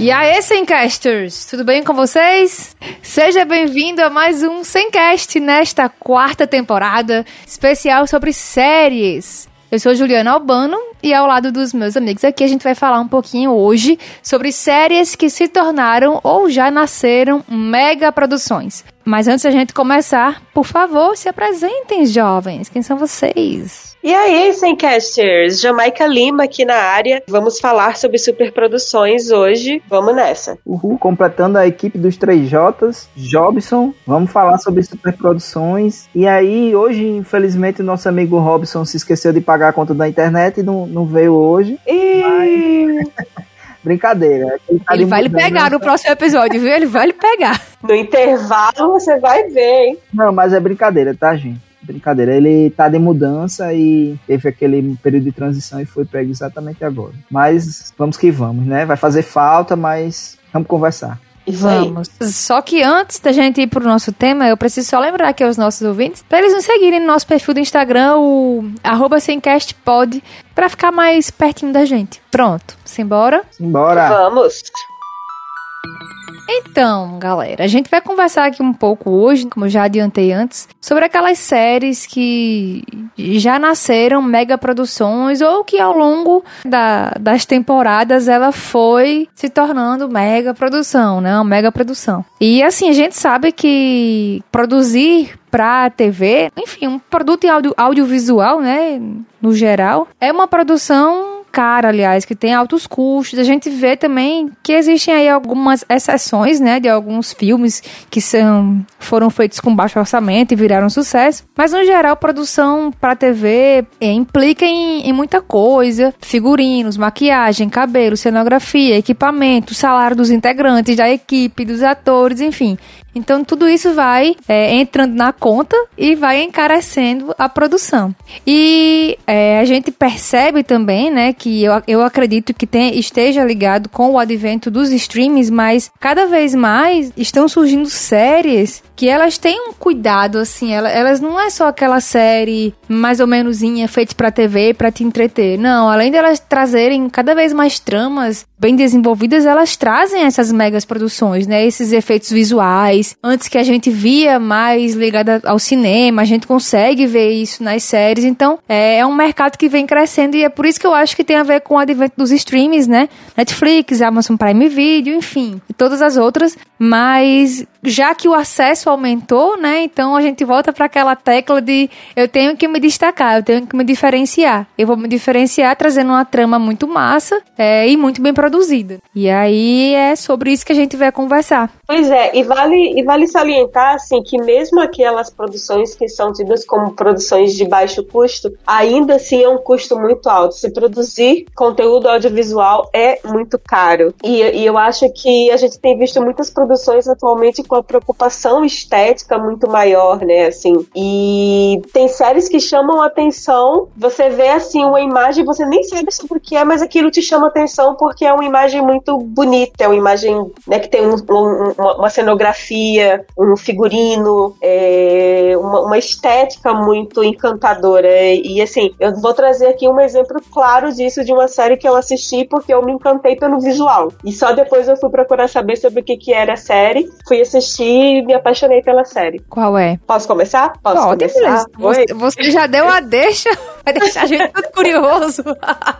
E aí, Semcasters, tudo bem com vocês? Seja bem-vindo a mais um Semcast nesta quarta temporada especial sobre séries. Eu sou Juliana Albano e ao lado dos meus amigos aqui a gente vai falar um pouquinho hoje sobre séries que se tornaram ou já nasceram mega produções. Mas antes da gente começar, por favor, se apresentem, jovens. Quem são vocês? E aí, Semcasters? Jamaica Lima aqui na área. Vamos falar sobre superproduções hoje. Vamos nessa. Uhul, completando a equipe dos 3Js, Jobson. Vamos falar sobre superproduções. E aí, hoje, infelizmente, o nosso amigo Robson se esqueceu de pagar a conta da internet e não, não veio hoje. E... Mas... Brincadeira. Ele, tá ele vai lhe pegar no próximo episódio, viu? Ele vai lhe pegar. No intervalo você vai ver, hein? Não, mas é brincadeira, tá, gente? Brincadeira. Ele tá de mudança e teve aquele período de transição e foi pego exatamente agora. Mas vamos que vamos, né? Vai fazer falta, mas vamos conversar. Vamos. Só que antes da gente ir pro nosso tema, eu preciso só lembrar aqui aos nossos ouvintes para eles nos seguirem no nosso perfil do Instagram, o arroba semcastpod, para ficar mais pertinho da gente. Pronto, simbora? Simbora. Vamos. Então, galera, a gente vai conversar aqui um pouco hoje, como já adiantei antes, sobre aquelas séries que já nasceram mega produções ou que ao longo da, das temporadas ela foi se tornando mega produção, né? Uma mega produção. E assim, a gente sabe que produzir pra TV, enfim, um produto audio, audiovisual, né, no geral, é uma produção cara, aliás, que tem altos custos. A gente vê também que existem aí algumas exceções, né, de alguns filmes que são, foram feitos com baixo orçamento e viraram sucesso. Mas, no geral, produção para TV é, implica em, em, muita coisa. Figurinos, maquiagem, cabelo, cenografia, equipamento, salário dos integrantes da equipe, dos atores, enfim. Então tudo isso vai é, entrando na conta e vai encarecendo a produção. E é, a gente percebe também, né, que eu, eu acredito que tem, esteja ligado com o advento dos streams, mas cada vez mais estão surgindo séries que elas têm um cuidado, assim, elas, elas não é só aquela série mais ou menoszinha feita pra TV para te entreter. Não, além de elas trazerem cada vez mais tramas bem desenvolvidas, elas trazem essas megas produções, né? Esses efeitos visuais. Antes que a gente via mais ligada ao cinema, a gente consegue ver isso nas séries. Então, é, é um mercado que vem crescendo e é por isso que eu acho que tem a ver com o advento dos streams, né? Netflix, Amazon Prime Video, enfim, e todas as outras. Mas já que o acesso aumentou, né? Então a gente volta para aquela tecla de eu tenho que me destacar, eu tenho que me diferenciar. Eu vou me diferenciar trazendo uma trama muito massa é, e muito bem produzida. E aí é sobre isso que a gente vai conversar. Pois é, e vale, e vale salientar assim que mesmo aquelas produções que são tidas como produções de baixo custo, ainda assim é um custo muito alto. Se produzir conteúdo audiovisual é muito caro. E, e eu acho que a gente tem visto muitas produções atualmente com a preocupação estética muito maior, né? Assim, e tem séries que chamam atenção. Você vê assim uma imagem, você nem sabe sobre o que é, mas aquilo te chama atenção porque é uma imagem muito bonita, é uma imagem né, que tem um, um, uma cenografia, um figurino, é, uma, uma estética muito encantadora. E assim, eu vou trazer aqui um exemplo claro disso de uma série que eu assisti porque eu me encantei pelo visual. E só depois eu fui procurar saber sobre o que, que era a série. Fui assistir assisti e me apaixonei pela série. Qual é? Posso começar? Posso Pode, começar? Você, você, já deu a deixa, vai deixar a gente tudo curioso.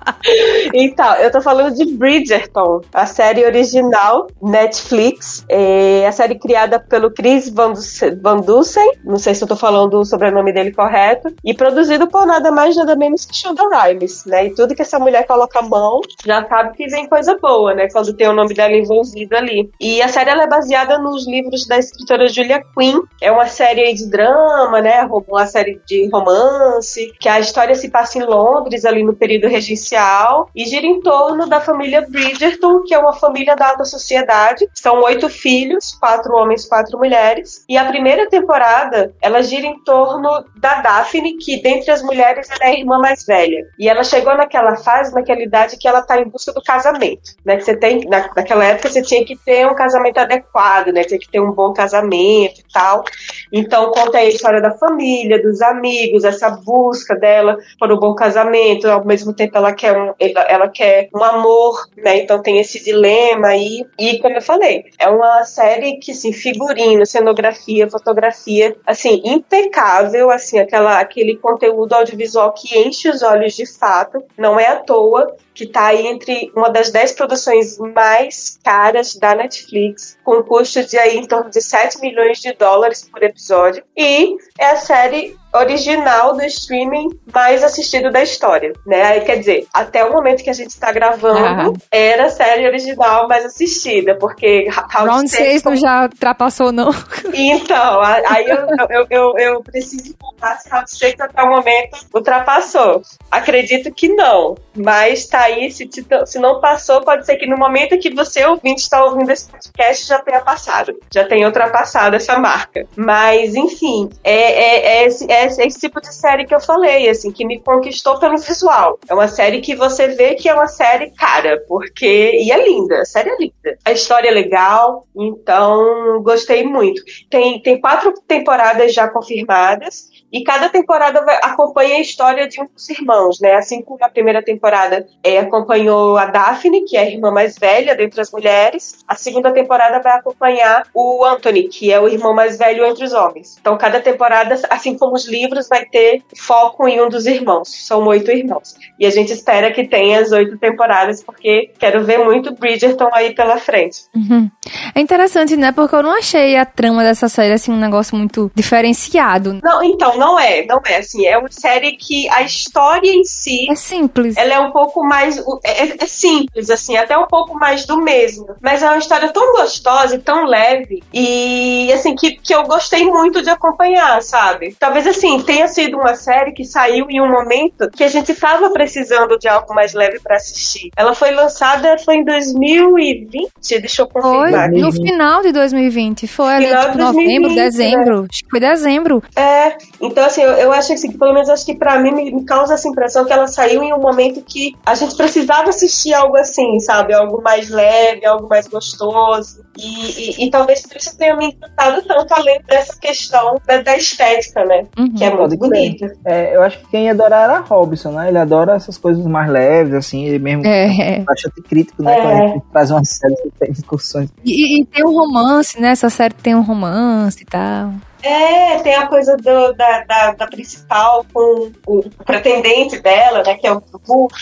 então, eu tô falando de Bridgerton, a série original Netflix. É a série criada pelo Chris Van, Van Dusen, não sei se eu tô falando o sobrenome dele correto, e produzido por nada mais nada menos que Shonda Rhimes, né? E tudo que essa mulher coloca a mão, já sabe que vem coisa boa, né? Quando tem o nome dela envolvido ali. E a série ela é baseada nos livros da escritora Julia Quinn. É uma série de drama, né? Uma série de romance, que a história se passa em Londres, ali no período regencial, e gira em torno da família Bridgerton, que é uma família da alta sociedade. São oito filhos, quatro homens, quatro mulheres. E a primeira temporada, ela gira em torno da Daphne, que dentre as mulheres ela é a irmã mais velha. E ela chegou naquela fase, naquela idade que ela está em busca do casamento, né? Que você tem, na, naquela época você tinha que ter um casamento adequado, né? Tinha que ter um bom casamento e tal. Então conta a história da família, dos amigos, essa busca dela por um bom casamento, ao mesmo tempo ela quer um, ela quer um amor, né? Então tem esse dilema aí. E como eu falei, é uma série que, assim, figurino, cenografia, fotografia, assim, impecável, assim, aquela, aquele conteúdo audiovisual que enche os olhos de fato. Não é à toa que está aí entre uma das dez produções mais caras da Netflix, com custo de aí em torno de 7 milhões de dólares por episódio. E é a série original do streaming mais assistido da história, né? Aí quer dizer, até o momento que a gente está gravando, ah. era a série original mais assistida, porque Round 6 não já ultrapassou, não. Então, aí eu, eu, eu, eu preciso contar se Round 6 até o momento ultrapassou. Acredito que não, mas tá aí, se, se não passou, pode ser que no momento que você ouvinte está ouvindo esse podcast já tenha passado, já tenha ultrapassado essa marca. Mas, enfim, é, é, é, esse, é esse tipo de série que eu falei, assim, que me conquistou pelo visual. É uma série que você vê que é uma série cara, porque. E é linda, a série é linda. A história é legal, então gostei muito. Tem, tem quatro temporadas já confirmadas. E cada temporada vai, acompanha a história de um dos irmãos, né? Assim como a primeira temporada é, acompanhou a Daphne, que é a irmã mais velha dentre as mulheres, a segunda temporada vai acompanhar o Anthony, que é o irmão mais velho entre os homens. Então, cada temporada, assim como os livros, vai ter foco em um dos irmãos. São oito irmãos. E a gente espera que tenha as oito temporadas, porque quero ver muito Bridgerton aí pela frente. Uhum. É interessante, né? Porque eu não achei a trama dessa série assim um negócio muito diferenciado. Não, então, não é, não é assim. É uma série que a história em si. É simples. Ela é um pouco mais. É, é, simples, assim, até um pouco mais do mesmo. Mas é uma história tão gostosa e tão leve. E, assim, que, que eu gostei muito de acompanhar, sabe? Talvez, assim, tenha sido uma série que saiu em um momento que a gente tava precisando de algo mais leve para assistir. Ela foi lançada, foi em 2020, deixa eu confirmar. Foi, no final de 2020. Foi ali, tipo, novembro, dezembro. Né? Acho que foi dezembro. É, então, assim, eu, eu acho assim, que, pelo menos, acho que pra mim me, me, causa essa impressão que ela saiu em um momento que a gente precisava assistir algo assim, sabe? Algo mais leve, algo mais gostoso. E, e, e talvez por isso tenha me encantado tanto, além dessa questão da, da estética, né? Uhum. Que é muito bonita. É, eu acho que quem ia adorar era Robson, né? Ele adora essas coisas mais leves, assim, ele mesmo é. bastante crítico, né? É. Quando a gente faz uma série que tem discussões. E, e, tem um romance, né? Essa série tem um romance e tal. É, tem a coisa do, da, da, da, principal com o pretendente dela, né, que é o Hulk,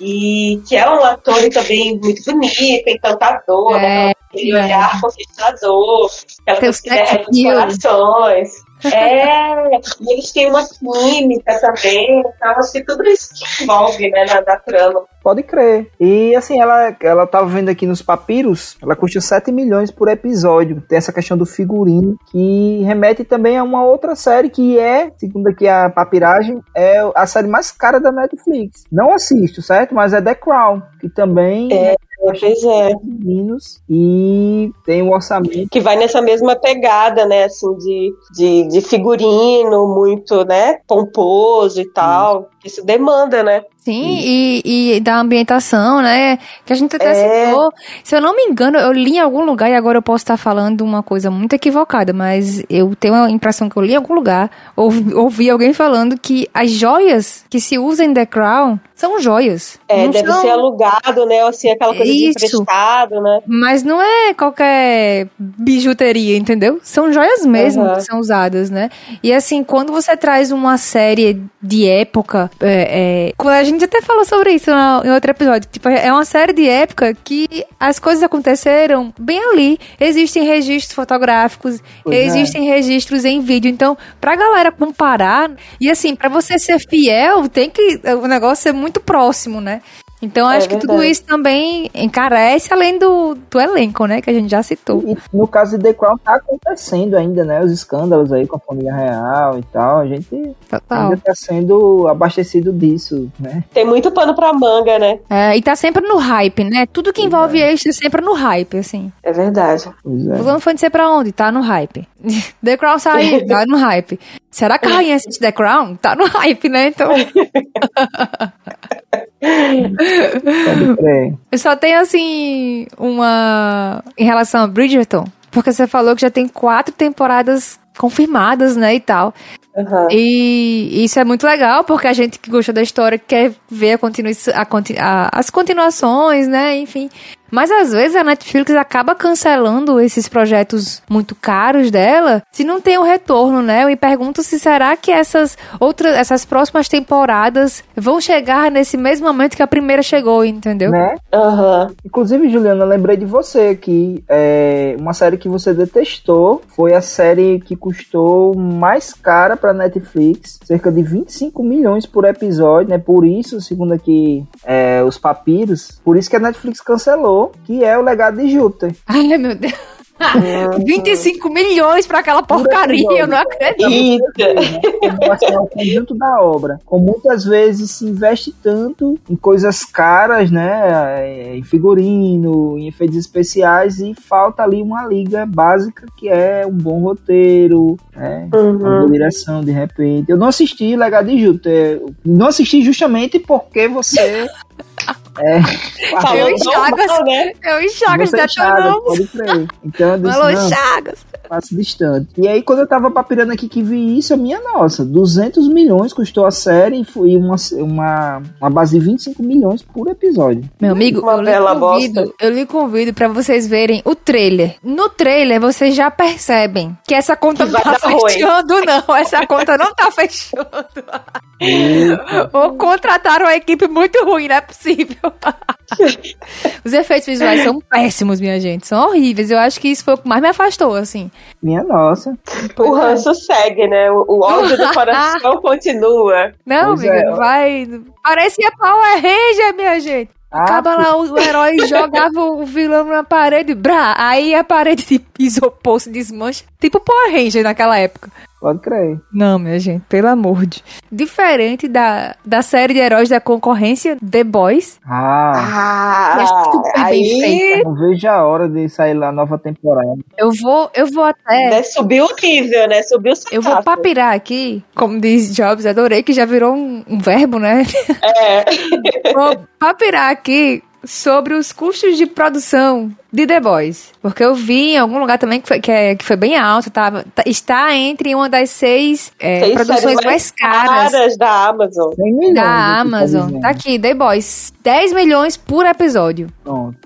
e que é um ator também muito bonito, encantador, né, é, né, aquele é. olhar conquistador, aquela coisa que derrete os corações. É, e eles têm uma química também, então que tudo isso que envolve, né, na, na trama. Pode crer. E assim, ela, ela tava vendo aqui nos papiros, ela custa 7 milhões por episódio. Tem essa questão do figurino, que remete também a uma outra série que é, segundo aqui a papiragem, é a série mais cara da Netflix. Não assisto, certo? Mas é The Crown, que também é. Pois é. Meninos, e tem um orçamento. Que vai nessa mesma pegada, né? Assim, de, de, de figurino muito, né? Pomposo e tal. Hum. Isso demanda, né? Sim, e, e, da ambientação, né? Que a gente até é. citou. Se eu não me engano, eu li em algum lugar e agora eu posso estar falando uma coisa muito equivocada, mas eu tenho a impressão que eu li em algum lugar, ouvi, ouvi alguém falando que as joias que se usam em The Crown são joias. É, não deve são... ser alugado, né? Assim, aquela coisa Isso. de emprestado, né? Mas não é qualquer bijuteria, entendeu? São joias mesmo uhum. que são usadas, né? E assim, quando você traz uma série de época, é, é, a gente até falou sobre isso em outro episódio, tipo, é uma série de época que as coisas aconteceram bem ali. Existem registros fotográficos, pois é. existem é. registros em vídeo. Então, pra galera comparar, e assim, para você ser fiel, tem que o negócio ser muito próximo, né? Então é acho verdade. que tudo isso também encarece, além do, do elenco, né? Que a gente já citou. E, no caso de The Crown tá acontecendo ainda, né? Os escândalos aí com a família real e tal. A gente Total. ainda tá sendo abastecido disso, né? Tem muito pano pra manga, né? É, e tá sempre no hype, né? Tudo que envolve é. é sempre no hype, assim. É verdade. Pois é. Fulano foi de ser pra onde? Tá no hype. The Crown saiu, tá no hype. Será que a rainha assiste The Crown? Tá no hype, né? Então. Eu só tenho assim uma em relação a Bridgerton, porque você falou que já tem quatro temporadas confirmadas, né, e tal. Uhum. E isso é muito legal, porque a gente que gosta da história quer ver a continu a, a, as continuações, né? Enfim. Mas às vezes a Netflix acaba cancelando esses projetos muito caros dela se não tem o retorno, né? Eu me pergunto se será que essas outras, essas próximas temporadas vão chegar nesse mesmo momento que a primeira chegou, entendeu? Né? Uhum. Inclusive, Juliana, eu lembrei de você aqui. É, uma série que você detestou foi a série que custou mais cara pra Netflix, cerca de 25 milhões por episódio, né? Por isso, segundo aqui é, os papiros, por isso que a Netflix cancelou que é o legado de Júpiter. Ai, meu Deus. 25 milhões para aquela porcaria, eu não acredito. É o conjunto da obra. Como muitas vezes se investe tanto em coisas caras, né? Em figurino, em efeitos especiais, e falta ali uma liga básica que é um bom roteiro, né? Uhum. Uma boa direção, de repente. Eu não assisti Legado de Júpiter. Não assisti justamente porque você é. Eu e Chagas, né? Eu e Chagas detonamos. Crer. Então eu disse, Alô, não, Chagas. Passo distante. E aí, quando eu tava papirando aqui que vi isso, a minha nossa, 200 milhões custou a série e foi uma, uma, uma base de 25 milhões por episódio. Meu amigo, uma eu, lhe convido, eu lhe convido pra vocês verem o trailer. No trailer, vocês já percebem que essa conta que não tá fechando, ruim. não. Essa conta não tá fechando. Ou contrataram uma equipe muito ruim, não é possível. Os efeitos visuais são péssimos, minha gente. São horríveis. Eu acho que isso foi o que mais me afastou, assim. Minha nossa. o é. ranço segue, né? O, ódio do coração continua. Não, pois amiga, é. vai. Parecia Power Ranger, minha gente. Ah, Acaba lá, o, o herói jogava o vilão na parede, brá, aí a parede de isopor se desmancha. Tipo Power Ranger naquela época. Pode crer. Não, minha gente, pelo amor de. Diferente da, da série de heróis da concorrência, The Boys. Ah, ah é super aí... bem feita. Não vejo a hora de sair lá a nova temporada. Eu vou, eu vou até. Né, subiu o nível, né? Subiu o sarcasmo. Eu vou papirar aqui, como diz Jobs, adorei que já virou um, um verbo, né? É. vou papirar aqui sobre os custos de produção de The Boys. Porque eu vi em algum lugar também que foi, que é, que foi bem alto, tá, está entre uma das seis, é, seis produções mais, mais caras, caras, da Amazon. Da Amazon. Tá aqui, The Boys. 10 milhões por episódio.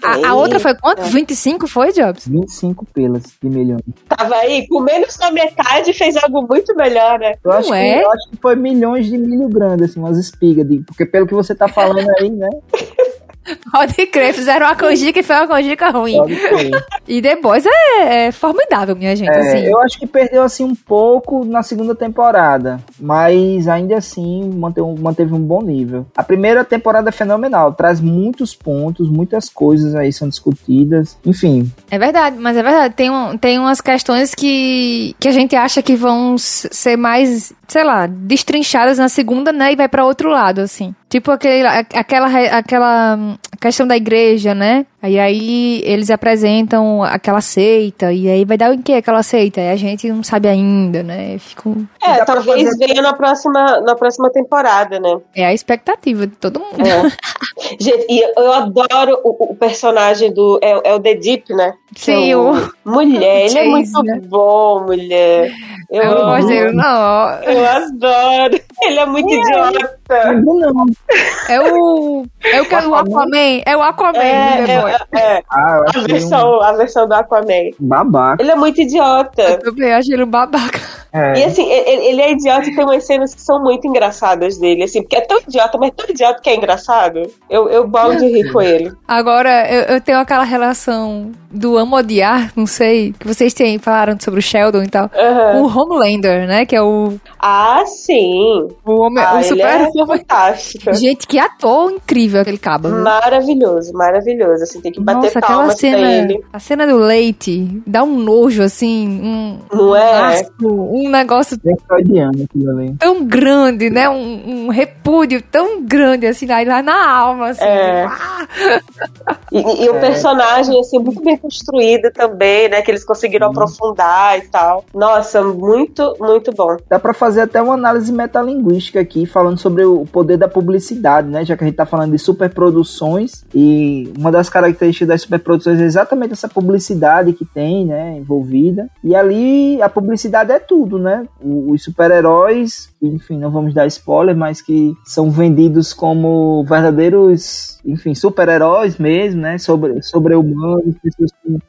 A, a, outra foi quanto? 25 foi, Jobs? 25 pelas de milhões. Tava aí, com menos da metade fez algo muito melhor, né? Eu acho, Não que, é? eu acho que foi milhões de milho grande, assim, umas espigas. De, porque pelo que você tá falando aí, né? Pode crer, fizeram uma canjica e foi uma canjica ruim. E depois é, é, formidável, minha gente. É, assim. Eu acho que perdeu assim um pouco na segunda temporada, mas ainda assim manteve, manteve um bom nível. A primeira temporada é fenomenal, traz muitos pontos, muitas coisas aí são discutidas, enfim. É verdade, mas é verdade, tem, um, tem umas questões que, que a gente acha que vão ser mais, sei lá, destrinchadas na segunda, né, e vai para outro lado, assim. Tipo aquele, aquela, aquela questão da igreja, né? Aí aí eles apresentam aquela seita, e aí vai dar em que aquela seita? E a gente não sabe ainda, né? Fico... É, talvez fazer... venha na próxima, na próxima temporada, né? É a expectativa de todo mundo. É. gente, e eu adoro o, o personagem do. É, é, o The Deep, né? Sim, é o. Mulher, ele é muito né? bom, mulher. Eu, eu gosto não. Eu adoro. Ele é muito é. idiota. Não. É o. É o que é o Aquaman. É o Aquaman, é, é, é. Ah, a, versão, um... a versão do Aquaman. Babaca. Ele é muito idiota. Eu também acho ele um babaca. É. E assim, ele, ele, é idiota e tem umas cenas que são muito engraçadas dele, assim, porque é tão idiota, mas tão idiota que é engraçado. Eu, eu bolo de rir com ele. Agora, eu, eu tenho aquela relação do amo odiar, não sei, que vocês têm, falaram sobre o Sheldon e tal, uhum. com o Homelander, né? Que é o. Ah, sim. O, homem, ah, o super é fantástico. Gente, que ator incrível aquele cabo. Maravilhoso, maravilhoso. Assim, tem que bater Nossa, palmas cena. A cena do leite dá um nojo, assim, um. Não é? Um, asco, um negócio. Tão grande, né? Um, um, repúdio tão grande, assim, aí lá na alma, assim. É. Ah! E, e, o é. personagem, assim, muito bem construído também, né? Que eles conseguiram hum. aprofundar e tal. Nossa, muito, muito bom. Dá pra fazer até uma análise metalinguística aqui, falando sobre o poder da publicidade, né? Já que a gente tá falando de superproduções e uma das características das superproduções é exatamente essa publicidade que tem, né? Envolvida. E ali a publicidade é tudo mundo, né? Os super-heróis, enfim, não vamos dar spoiler, mas que são vendidos como verdadeiros, enfim, super-heróis mesmo, né? Sobre, sobre-humanos.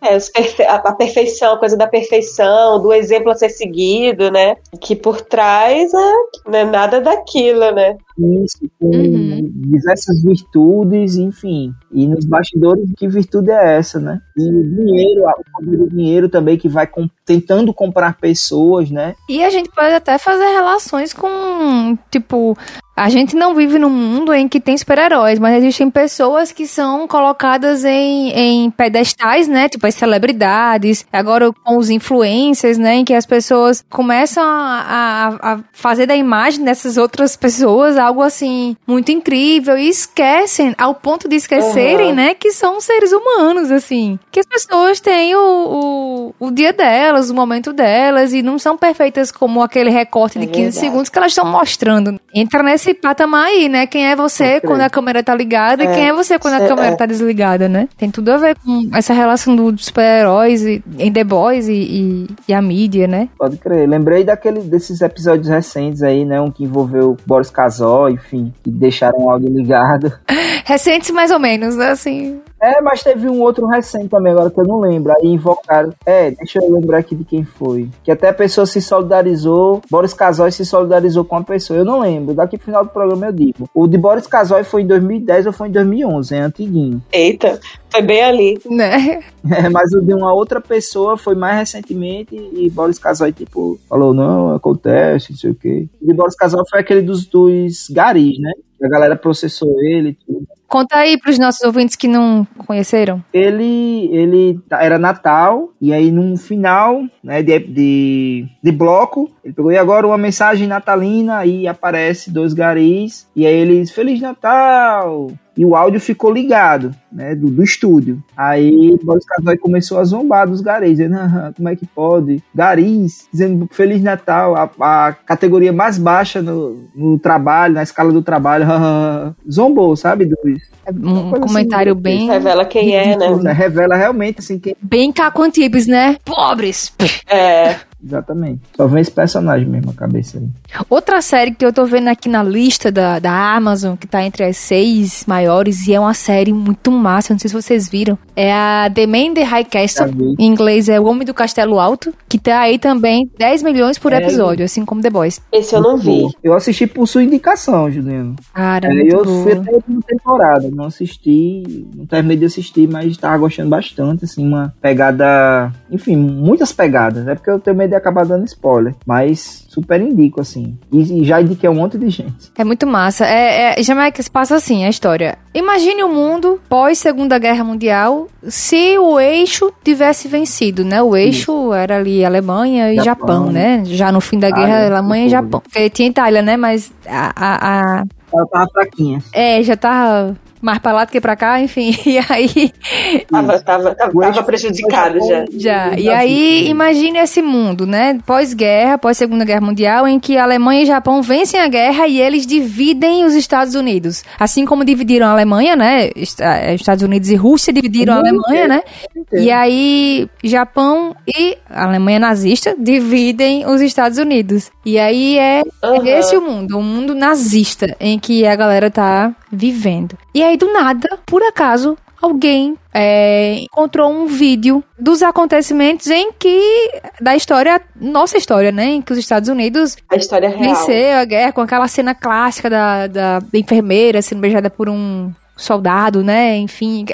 É, perfe a perfeição, a coisa da perfeição, do exemplo a ser seguido, né? Que por trás é, não é nada daquilo, né? Isso, com uhum. diversas virtudes, enfim. E nos bastidores, que virtude é essa, né? E o dinheiro, o dinheiro também que vai com, tentando comprar pessoas, né? E a gente pode até fazer relações com, tipo, a gente não vive num mundo em que tem super-heróis, mas existem pessoas que são colocadas em, em pedestais, né? Tipo as celebridades, agora com os influencers, né? Em que as pessoas começam a, a, a fazer da imagem dessas outras pessoas algo assim muito incrível e esquecem, ao ponto de esquecerem, uhum. né? Que são seres humanos, assim. Que as pessoas têm o, o, o dia delas, o momento delas e não são perfeitas como aquele recorte de 15 é segundos que elas estão mostrando. Entra nesse esse patamar aí, né? Quem é você quando a câmera tá ligada é, e quem é você quando a câmera é. tá desligada, né? Tem tudo a ver com essa relação dos super-heróis em The Boys e, e, e, a mídia, né? Pode crer. Lembrei daquele, desses episódios recentes aí, né? Um que envolveu Boris Casol, enfim, que deixaram o áudio ligado. recentes mais ou menos, né? Assim... É, mas teve um outro recente também, agora que eu não lembro. Aí invocaram. É, deixa eu lembrar aqui de quem foi. Que até a pessoa se solidarizou. Boris Casoy se solidarizou com a pessoa. Eu não lembro. Daqui pro final do programa eu digo. O de Boris Casoy foi em 2010 ou foi em 2011, é antiguinho. Eita, foi bem ali. Né? É, mas o de uma outra pessoa foi mais recentemente e Boris Casoy, tipo, falou: não, acontece, não sei o quê. O de Boris Casoy foi aquele dos, dos garis, né? A galera processou ele e tudo. Conta aí para os nossos ouvintes que não conheceram. Ele, ele era Natal, e aí no final né, de, de, de bloco, ele pegou e agora uma mensagem natalina, aí aparece dois garis, e aí eles, Feliz Natal! E o áudio ficou ligado, né, do, do estúdio. Aí Boris Casoy começou a zombar dos garis, dizendo, ah, como é que pode? Garis, dizendo Feliz Natal, a, a categoria mais baixa no, no, trabalho, na escala do trabalho, zombou, sabe, dos, é um comentário assim, bem. Revela quem é, né? Revela realmente, assim, quem. Bem Caco Antibes, né? Pobres! É. Exatamente. Só vem esse personagem mesmo a cabeça aí. Outra série que eu tô vendo aqui na lista da, da Amazon, que tá entre as seis maiores, e é uma série muito massa, não sei se vocês viram. É a The Man the High Castle. Em inglês é O Homem do Castelo Alto, que tá aí também 10 milhões por é, episódio, assim como The Boys. Esse eu não vi. Eu assisti por sua indicação, Juliano. Cara, é, eu boa. fui até a última temporada, não assisti, não terminei de assistir, mas tava gostando bastante, assim, uma pegada, enfim, muitas pegadas. É porque eu tenho medo de acabar dando spoiler, mas super indico, assim. E, e já indiquei um monte de gente. É muito massa. É, é, Jamaica passa assim a história. Imagine o um mundo pós Segunda Guerra Mundial se o eixo tivesse vencido, né? O eixo Isso. era ali Alemanha e Japão, Japão, né? Já no fim da guerra, ah, Alemanha e Japão. Porque tinha Itália, né? Mas a, a, a... Ela tava fraquinha. É, já tava mais pra lá do que pra cá, enfim. E aí. Tava, tava, tava, tava prejudicado já. Já. E aí, imagine esse mundo, né? Pós-guerra, pós-segunda guerra mundial, em que a Alemanha e Japão vencem a guerra e eles dividem os Estados Unidos. Assim como dividiram a Alemanha, né? Eh, Estados Unidos e Rússia dividiram a Alemanha, né? E aí, Japão e a Alemanha nazista dividem os Estados Unidos. E aí é uhum. esse o mundo, o um mundo nazista, em que a galera tá vivendo. E aí, do nada, por acaso, alguém é, encontrou um vídeo dos acontecimentos em que da história nossa história né em que os Estados Unidos a história real. venceu a guerra com aquela cena clássica da, da, da enfermeira sendo beijada por um soldado né enfim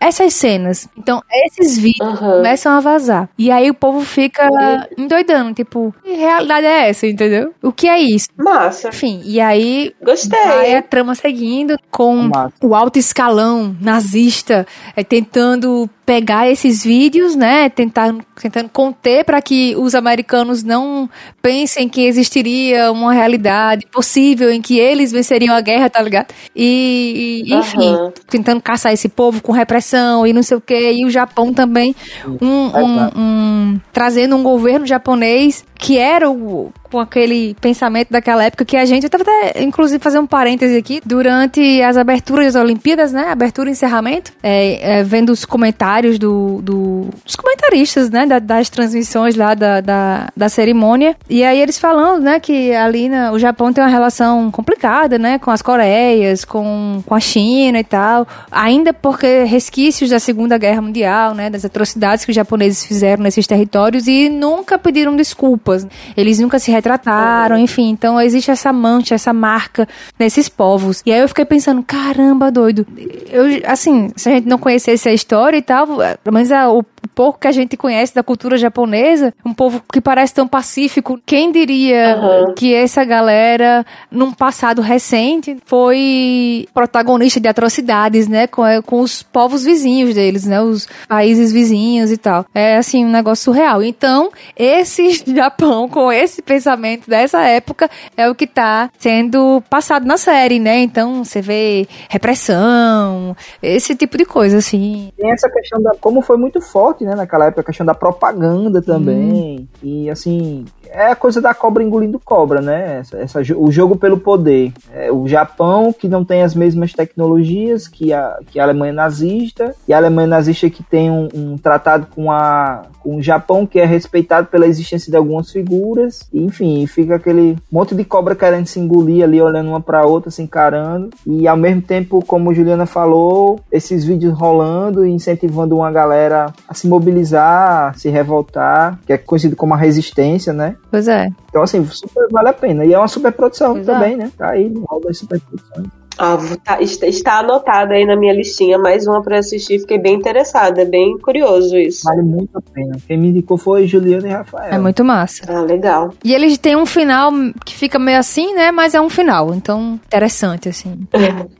essas cenas. Então, esses vídeos uhum. começam a vazar. E aí o povo fica endoidando, tipo, que realidade é essa, entendeu? O que é isso? Massa. Enfim, e aí Gostei. vai a trama seguindo com Massa. o alto escalão nazista é, tentando pegar esses vídeos, né, tentar, tentando conter para que os americanos não pensem que existiria uma realidade possível em que eles venceriam a guerra, tá ligado? E, e enfim, uhum. tentando caçar esse povo com repressão e não sei o que, e o Japão também um, um, um, trazendo um governo japonês que era o, com aquele pensamento daquela época que a gente, eu tava até, inclusive, fazer um parêntese aqui, durante as aberturas das Olimpíadas, né, abertura e encerramento, é, é, vendo os comentários do, do, dos comentaristas, né, da, das transmissões lá da, da, da, cerimônia, e aí eles falando, né, que ali na, o Japão tem uma relação complicada, né, com as Coreias, com, com a China e tal, ainda porque resquícios da Segunda Guerra Mundial, né, das atrocidades que os japoneses fizeram nesses territórios e nunca pediram desculpas. Eles nunca se retrataram, enfim. Então existe essa mancha, essa marca nesses povos. E aí eu fiquei pensando, caramba, doido. Eu, assim, se a gente não conhecesse a história e tal, pelo menos a, o pouco que a gente conhece da cultura japonesa, um povo que parece tão pacífico, quem diria uhum. que essa galera, num passado recente, foi protagonista de atrocidades, né, com, com os povos vizinhos deles, né, os países vizinhos e tal. É, assim, um negócio surreal. Então, esse Japão, com esse pensamento dessa época, é o que tá sendo passado na série, né, então você vê repressão, esse tipo de coisa, assim. Tem essa questão da, como foi muito forte, né, naquela época, a questão da propaganda também. Hum. E assim, é a coisa da cobra engolindo cobra, né? Essa, essa, o jogo pelo poder. É, o Japão, que não tem as mesmas tecnologias que a, que a Alemanha nazista, e a Alemanha nazista que tem um, um tratado com, a, com o Japão, que é respeitado pela existência de algumas figuras. E, enfim, fica aquele monte de cobra querendo se engolir ali, olhando uma para outra, se encarando. E ao mesmo tempo, como Juliana falou, esses vídeos rolando e incentivando uma galera a se mobilizar, a se revoltar, que é conhecido como a resistência, né? Pois é. Então, assim, super vale a pena. E é uma super produção também, né? Tá aí hall das super produções. Ah, tá, está anotada aí na minha listinha, mais uma para assistir, fiquei bem interessada, bem curioso isso. Vale muito a pena. Quem me indicou foi Juliana e Rafael. É muito massa. Ah, legal. E eles têm um final que fica meio assim, né? Mas é um final, então interessante, assim.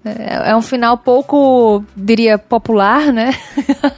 é, é um final pouco, diria, popular, né?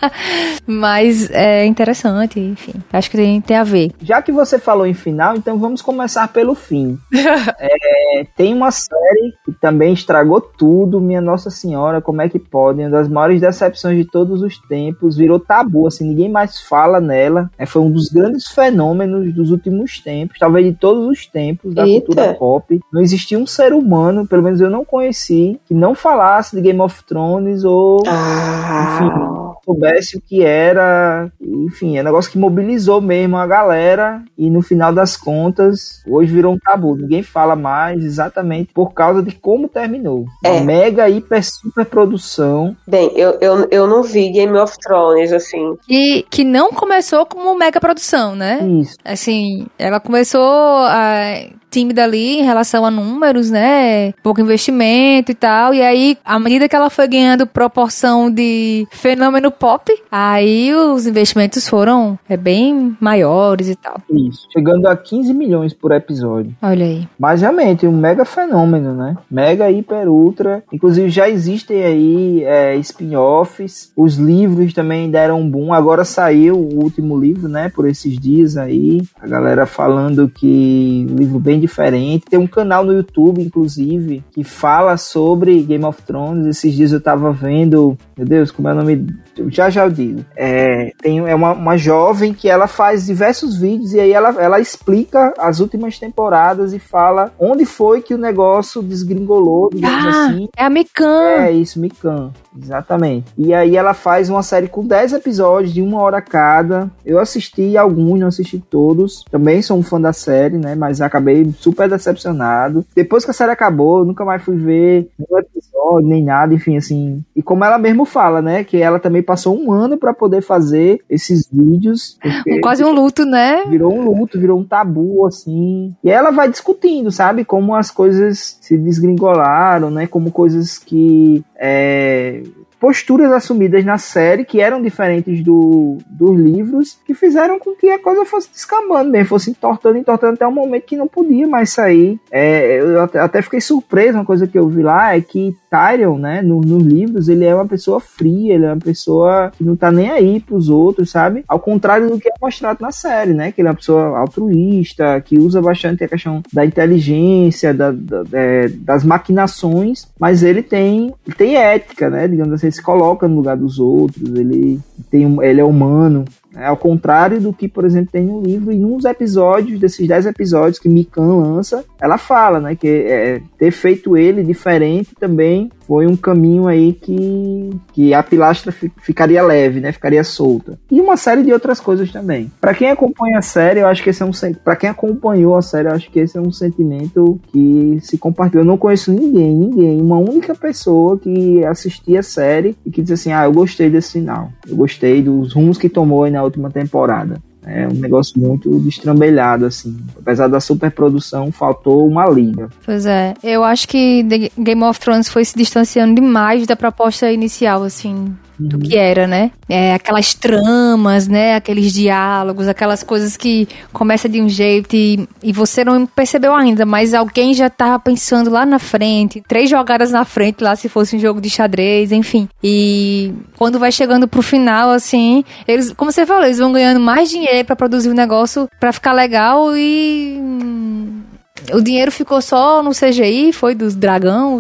mas é interessante, enfim. Acho que tem, tem a ver. Já que você falou em final, então vamos começar pelo fim. é, tem uma série que também estragou tudo, minha Nossa Senhora, como é que pode? Uma das maiores decepções de todos os tempos, virou tabu, assim, ninguém mais fala nela. É, foi um dos grandes fenômenos dos últimos tempos, talvez de todos os tempos da Eita. cultura pop. Não existia um ser humano, pelo menos eu não conheci, que não falasse de Game of Thrones ou, ah. enfim, soubesse o que era. Enfim, é um negócio que mobilizou mesmo a galera e no final das contas, hoje virou um tabu. Ninguém fala mais exatamente por causa de como terminou. É. Mega, hiper, super produção. Bem, eu, eu, eu não vi Game of Thrones, assim. E que não começou como mega produção, né? Isso. Assim, ela começou a tímida ali em relação a números, né? Pouco investimento e tal. E aí, à medida que ela foi ganhando proporção de fenômeno pop, aí os investimentos foram é, bem maiores e tal. Isso. Chegando a 15 milhões por episódio. Olha aí. Mas realmente, um mega fenômeno, né? Mega, hiper, ultra. Inclusive, já existem aí é, spin-offs. Os livros também deram um boom. Agora saiu o último livro, né? Por esses dias aí. A galera falando que livro bem diferente. Tem um canal no YouTube, inclusive, que fala sobre Game of Thrones. Esses dias eu tava vendo, meu Deus, como é o nome? Já já eu digo. É, tem, é uma, uma jovem que ela faz diversos vídeos e aí ela, ela explica as últimas temporadas e fala onde foi que o negócio desgringolou, digamos ah, assim. É a Mikan. É isso, Mikan. Exatamente. E aí ela faz uma série com 10 episódios de uma hora cada. Eu assisti alguns, não assisti todos. Também sou um fã da série, né? Mas acabei super decepcionado. Depois que a série acabou, eu nunca mais fui ver nenhum episódio, nem nada, enfim, assim. E como ela mesmo fala, né? Que ela também passou um ano para poder fazer esses vídeos. Quase um luto, né? Virou um luto, virou um tabu, assim. E ela vai discutindo, sabe? Como as coisas se desgringolaram, né? Como coisas que é, posturas assumidas na série que eram diferentes do, dos livros, que fizeram com que a coisa fosse descambando mesmo, fosse entortando, entortando até um momento que não podia mais sair. É, eu até fiquei surpreso, uma coisa que eu vi lá é que Tyrion, né, no, nos livros, ele é uma pessoa fria, ele é uma pessoa que não tá nem aí pros outros, sabe? Ao contrário do que é mostrado na série, né, que ele é uma pessoa altruísta, que usa bastante a questão da inteligência, da, da, é, das maquinações, mas ele tem, tem ética, né, digamos assim, ele se coloca no lugar dos outros, ele, tem, ele é humano. Né? Ao contrário do que, por exemplo, tem no livro, e nos episódios, desses 10 episódios que Mikan lança, ela fala, né, que é, ter feito ele diferente também foi um caminho aí que, que a pilastra ficaria leve, né, ficaria solta. E uma série de outras coisas também. Para quem acompanha a série, eu acho que esse é um para quem acompanhou a série, eu acho que esse é um sentimento que se compartilhou. Eu não conheço ninguém, ninguém, uma única pessoa que assistia a série e que diz assim: "Ah, eu gostei desse final. Eu gostei dos rumos que tomou aí na última temporada". É um negócio muito destrambelhado, assim. Apesar da superprodução, faltou uma liga. Pois é. Eu acho que The Game of Thrones foi se distanciando demais da proposta inicial, assim do que era, né? É, aquelas tramas, né? Aqueles diálogos, aquelas coisas que começa de um jeito e, e você não percebeu ainda, mas alguém já tava pensando lá na frente, três jogadas na frente lá se fosse um jogo de xadrez, enfim. E quando vai chegando pro final, assim, eles, como você falou, eles vão ganhando mais dinheiro para produzir o um negócio para ficar legal e o dinheiro ficou só no CGI, foi dos dragão,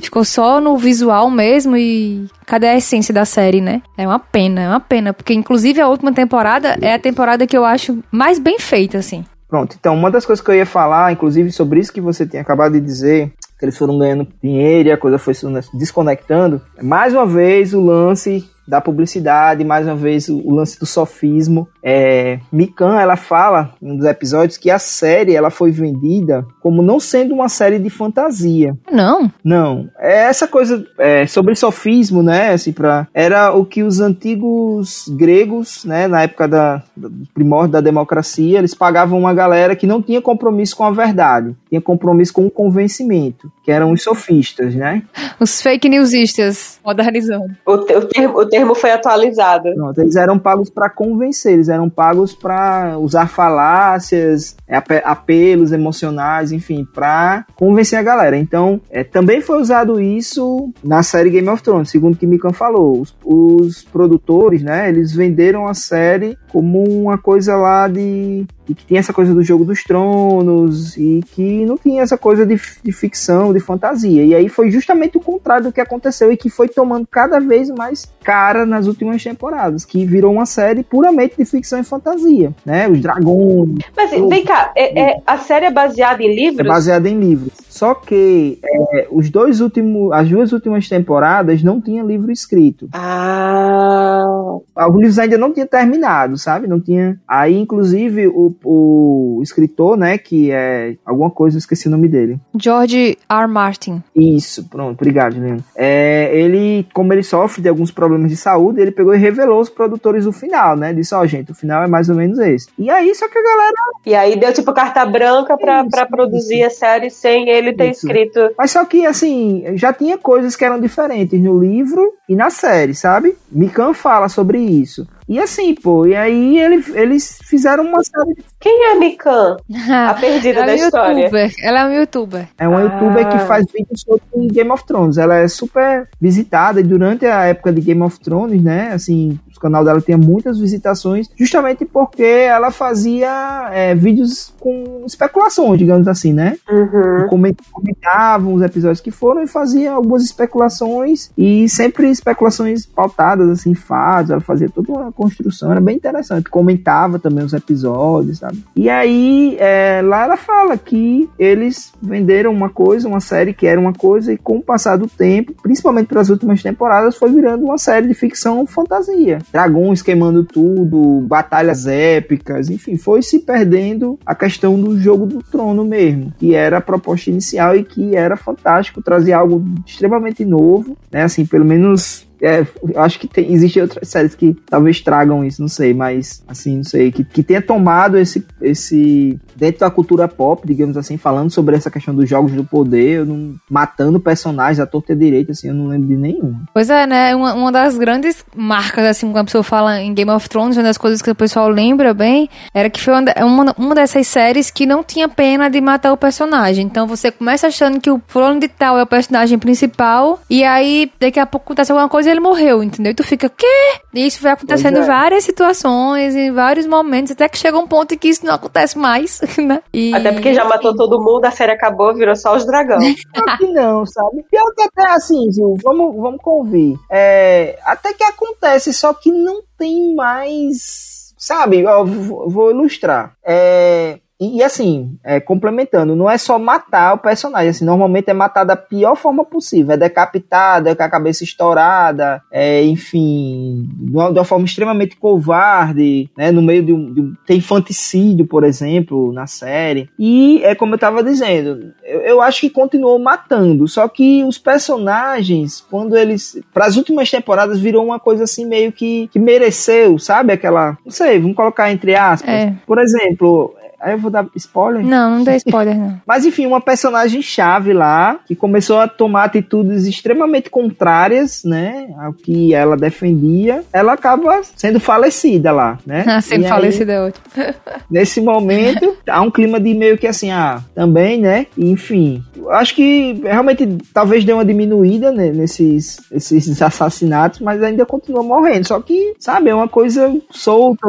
ficou só no visual mesmo e cadê a essência da série, né? É uma pena, é uma pena, porque inclusive a última temporada é a temporada que eu acho mais bem feita, assim. Pronto, então uma das coisas que eu ia falar, inclusive sobre isso que você tinha acabado de dizer, que eles foram ganhando dinheiro e a coisa foi se desconectando, é mais uma vez o lance da publicidade, mais uma vez o, o lance do sofismo. É, Mikan, ela fala em um dos episódios que a série ela foi vendida como não sendo uma série de fantasia. Não. Não. É essa coisa é, sobre sofismo, né? Assim, pra, era o que os antigos gregos, né, na época da, do primórdio da democracia, eles pagavam uma galera que não tinha compromisso com a verdade, tinha compromisso com o convencimento, que eram os sofistas, né? Os fake newsistas modernizando. O, o, termo, o termo foi atualizado. Pronto, eles eram pagos para convencer, eles eram pagos para usar falácias, apelos emocionais, enfim, para convencer a galera. Então, é, também foi usado isso na série Game of Thrones, segundo o que Mikan falou. Os, os produtores, né, eles venderam a série como uma coisa lá de e que tinha essa coisa do jogo dos tronos e que não tinha essa coisa de, de, ficção, de fantasia. E aí foi justamente o contrário do que aconteceu e que foi tomando cada vez mais cara nas últimas temporadas, que virou uma série puramente de ficção e fantasia, né? Os dragões. Mas vem cá, é, é, a série é baseada em livros? É baseada em livros. Só que é, os dois últimos, as duas últimas temporadas não tinha livro escrito. Ah. Os livros ainda não tinha terminado, sabe? Não tinha. Aí, inclusive, o o escritor, né, que é alguma coisa, eu esqueci o nome dele. George R. Martin. Isso, pronto, obrigado, Juliano. É, ele, como ele sofre de alguns problemas de saúde, ele pegou e revelou os produtores o final, né? Disse, ó, oh, gente, o final é mais ou menos esse. E aí, só que a galera... E aí deu, tipo, carta branca pra, isso, pra produzir isso. a série sem ele ter isso. escrito. Mas só que, assim, já tinha coisas que eram diferentes no livro e na série, sabe? Mikan fala sobre isso. E assim, pô, e aí ele, eles fizeram uma série. Quem é a Mikan? a perdida é da história. YouTuber. Ela é uma youtuber. É uma ah. youtuber que faz vídeos sobre Game of Thrones. Ela é super visitada e durante a época de Game of Thrones, né? Assim, o canal dela tinha muitas visitações, justamente porque ela fazia é, vídeos com especulações, digamos assim, né? Uhum. Comentavam os episódios que foram e fazia algumas especulações e sempre especulações pautadas, assim, fatos. Ela fazia toda uma construção, era bem interessante. Comentava também os episódios, sabe? E aí, é, lá ela fala que eles venderam uma coisa, uma série que era uma coisa, e com o passar do tempo, principalmente para as últimas temporadas, foi virando uma série de ficção fantasia dragões queimando tudo, batalhas épicas, enfim, foi se perdendo a questão do jogo do trono mesmo, que era a proposta inicial e que era fantástico, trazer algo extremamente novo, né? Assim, pelo menos é, acho que tem, existem outras séries que talvez tragam isso, não sei, mas assim, não sei, que, que tenha tomado esse, esse dentro da cultura pop, digamos assim, falando sobre essa questão dos jogos do poder, não, matando personagens à torta e à direita, assim, eu não lembro de nenhum. Pois é, né? Uma, uma das grandes marcas, assim, quando a pessoa fala em Game of Thrones, uma das coisas que o pessoal lembra bem, era que foi uma, uma dessas séries que não tinha pena de matar o personagem. Então você começa achando que o fulano de tal é o personagem principal, e aí daqui a pouco acontece alguma coisa e ele morreu, entendeu? E tu fica, quê? E isso vai acontecendo é. em várias situações, em vários momentos, até que chega um ponto em que isso não acontece mais. né? E... Até porque já matou todo mundo, a série acabou, virou só os dragões. que não, sabe? Pior que até assim, Ju, vamos, vamos convir. É, até que acontece, só que não tem mais sabe, ó, vou ilustrar. É, e, assim, é, complementando, não é só matar o personagem, assim, normalmente é matar da pior forma possível, é decapitado, é com a cabeça estourada, é, enfim, de uma, de uma, forma extremamente covarde, né, no meio de um, de um, tem infanticídio, por exemplo, na série, e é como eu tava dizendo, eu, eu acho que continuou matando, só que os personagens, quando eles, para as últimas temporadas, virou uma coisa assim meio que, que mereceu, sabe, aquela, não sei, vamos colocar entre aspas, é. por exemplo, Aí eu vou dar spoiler? Não, não dá spoiler, não. Mas enfim, uma personagem chave lá, que começou a tomar atitudes extremamente contrárias, né, ao que ela defendia, ela acaba sendo falecida lá, né? Ah, sendo falecida é ótimo. Nesse momento, há um clima de meio que assim, ah, também, né? Enfim, acho que realmente talvez dê uma diminuída né, nesses esses assassinatos, mas ainda continua morrendo. Só que, sabe, é uma coisa solta,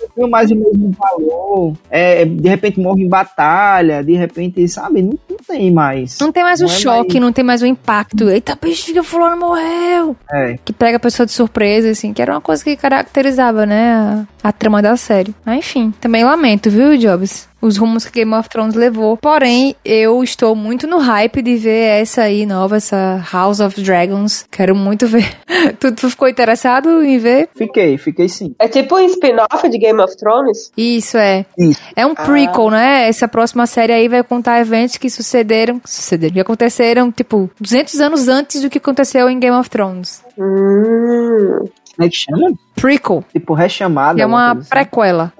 não tem mais o mesmo valor. É, de repente morre em batalha, de repente, sabe? Não, não tem mais. Não tem mais não o é choque, mais... não tem mais o impacto. Eita, bexiga, fulano morreu. É. Que pega a pessoa de surpresa, assim, que era uma coisa que caracterizava, né, a, a trama da série. Mas enfim, também lamento, viu, Jobs? Os rumos que Game of Thrones levou. Porém, eu estou muito no hype de ver essa aí nova, essa House of Dragons. Quero muito ver. tu, tu, ficou interessado em ver? Fiquei, fiquei sim. É tipo um spin-off de Game of Thrones? Isso, é. Isso. É um prequel, ah. né? Essa próxima série aí vai contar eventos que sucederam, sucederam, que aconteceram, tipo, 200 anos antes do que aconteceu em Game of Thrones. Hum. Como é que chama? Prequel. Tipo, rechamada. é uma assim. prequela.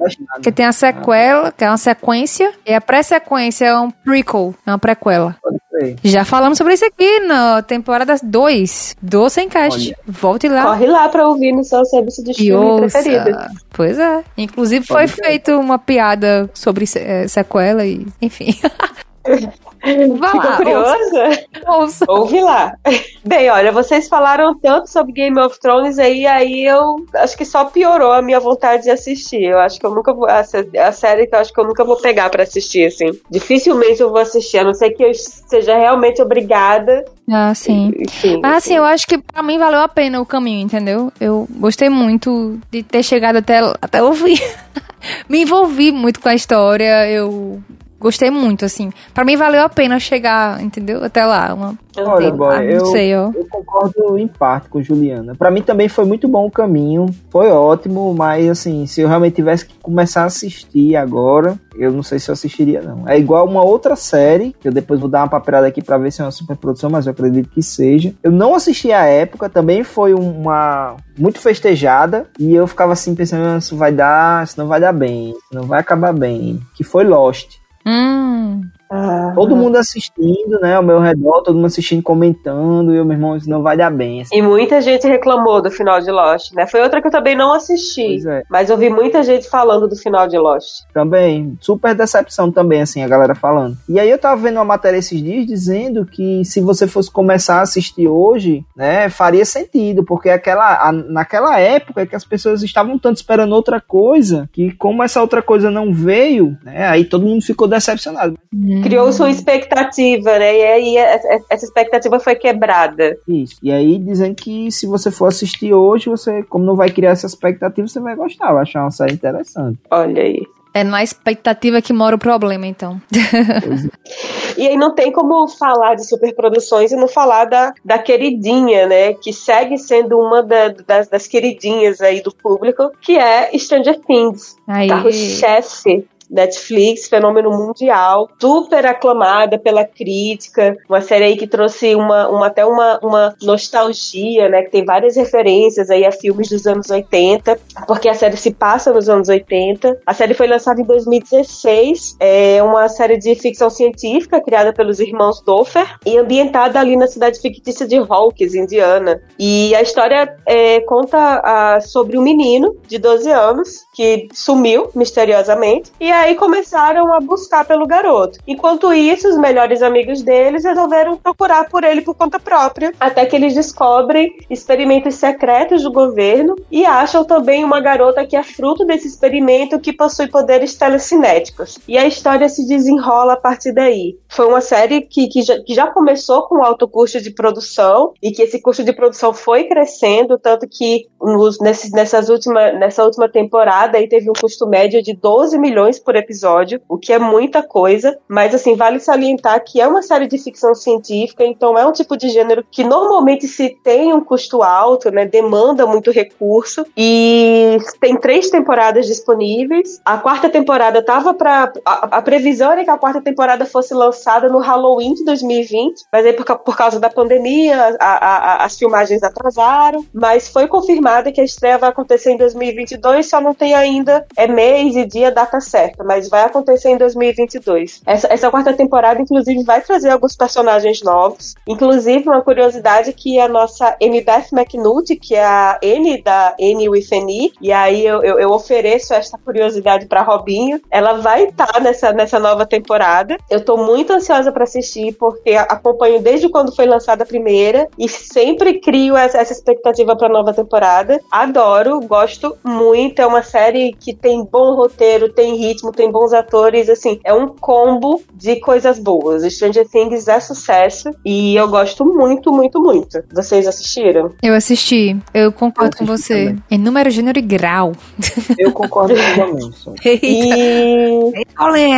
Que tem a sequela, que é uma sequência, e a pré-sequência é um prequel, é uma prequela. Já falamos sobre isso aqui na temporada 2 do Semcast. Volte lá. Corre lá pra ouvir no seu serviço de streaming preferido. Pois é. Inclusive Pode foi feita uma piada sobre é, sequela e enfim. Vá Ficou lá, curiosa? Ouça. Ouve lá. Bem, olha, vocês falaram tanto sobre Game of Thrones aí, aí eu acho que só piorou a minha vontade de assistir. Eu acho que eu nunca vou. A, a série que eu acho que eu nunca vou pegar para assistir, assim. Dificilmente eu vou assistir, a não ser que eu seja realmente obrigada. Ah, sim. Enfim, ah, sim, eu acho que pra mim valeu a pena o caminho, entendeu? Eu gostei muito de ter chegado até, até o fim. Me envolvi muito com a história, eu Gostei muito, assim. Para mim valeu a pena chegar, entendeu? Até lá. Uma... Olha, boy, ah, eu, sei, eu concordo em parte com Juliana. Para mim também foi muito bom o caminho. Foi ótimo, mas assim, se eu realmente tivesse que começar a assistir agora, eu não sei se eu assistiria, não. É igual uma outra série, que eu depois vou dar uma papelada aqui para ver se é uma super produção, mas eu acredito que seja. Eu não assisti à época, também foi uma muito festejada, e eu ficava assim pensando, ah, isso vai dar, isso não vai dar bem, isso não vai acabar bem. Que foi Lost. Hum. Ah. Todo mundo assistindo, né, ao meu redor, todo mundo assistindo, comentando, e eu, meu irmão, isso não vai dar bem. Assim. E muita gente reclamou do final de Lost, né? Foi outra que eu também não assisti, é. mas eu vi muita gente falando do final de Lost. Também, super decepção também, assim, a galera falando. E aí eu tava vendo uma matéria esses dias dizendo que se você fosse começar a assistir hoje, né, faria sentido, porque aquela, a, naquela época que as pessoas estavam tanto esperando outra coisa, que como essa outra coisa não veio, né, aí todo mundo ficou decepcionado. Hum. Criou-se uma expectativa, né? E aí essa expectativa foi quebrada. Isso. E aí dizem que se você for assistir hoje, você, como não vai criar essa expectativa, você vai gostar, vai achar uma série interessante. Olha aí. É na expectativa que mora o problema, então. É. e aí não tem como falar de superproduções e não falar da, da queridinha, né? Que segue sendo uma da, das, das queridinhas aí do público, que é Stranger Things. Carro-chefe Netflix, fenômeno mundial, super aclamada pela crítica, uma série aí que trouxe uma, uma até uma, uma nostalgia, né, que tem várias referências aí a filmes dos anos 80, porque a série se passa nos anos 80. A série foi lançada em 2016, é uma série de ficção científica criada pelos irmãos Doffer e ambientada ali na cidade fictícia de Hawkins, Indiana. E a história é, conta a, sobre um menino de 12 anos que sumiu misteriosamente e aí começaram a buscar pelo garoto. Enquanto isso, os melhores amigos deles resolveram procurar por ele por conta própria, até que eles descobrem experimentos secretos do governo e acham também uma garota que é fruto desse experimento que possui poderes telecinéticos. E a história se desenrola a partir daí. Foi uma série que, que, já, que já começou com alto custo de produção e que esse custo de produção foi crescendo, tanto que nos, nesses, nessas última, nessa última temporada aí teve um custo médio de 12 milhões por episódio, o que é muita coisa, mas assim, vale salientar que é uma série de ficção científica, então é um tipo de gênero que normalmente se tem um custo alto, né, demanda muito recurso, e tem três temporadas disponíveis. A quarta temporada tava para a, a, previsão era que a quarta temporada fosse lançada no Halloween de 2020, mas aí por, por causa da pandemia, a, a, as filmagens atrasaram, mas foi confirmada que a estreia vai acontecer em 2022, só não tem ainda é mês e dia, data certa, mas vai acontecer em 2022. Essa, essa quarta temporada, inclusive, vai trazer alguns personagens novos, inclusive uma curiosidade que a nossa M. Beth McNulty, que é a N da N with N, e aí eu, eu, eu ofereço esta curiosidade para Robinho, ela vai estar tá nessa, nessa nova temporada. Eu tô muito ansiosa para assistir, porque acompanho desde quando foi lançada a primeira e sempre crio essa, essa expectativa para nova temporada. Adoro, gosto muito. É uma série que tem bom roteiro, tem ritmo, tem bons atores. Assim, é um combo de coisas boas. Stranger Things é sucesso e eu gosto muito, muito, muito. Vocês assistiram? Eu assisti. Eu concordo eu com você. Também. Em número, gênero e grau. Eu concordo com você. E...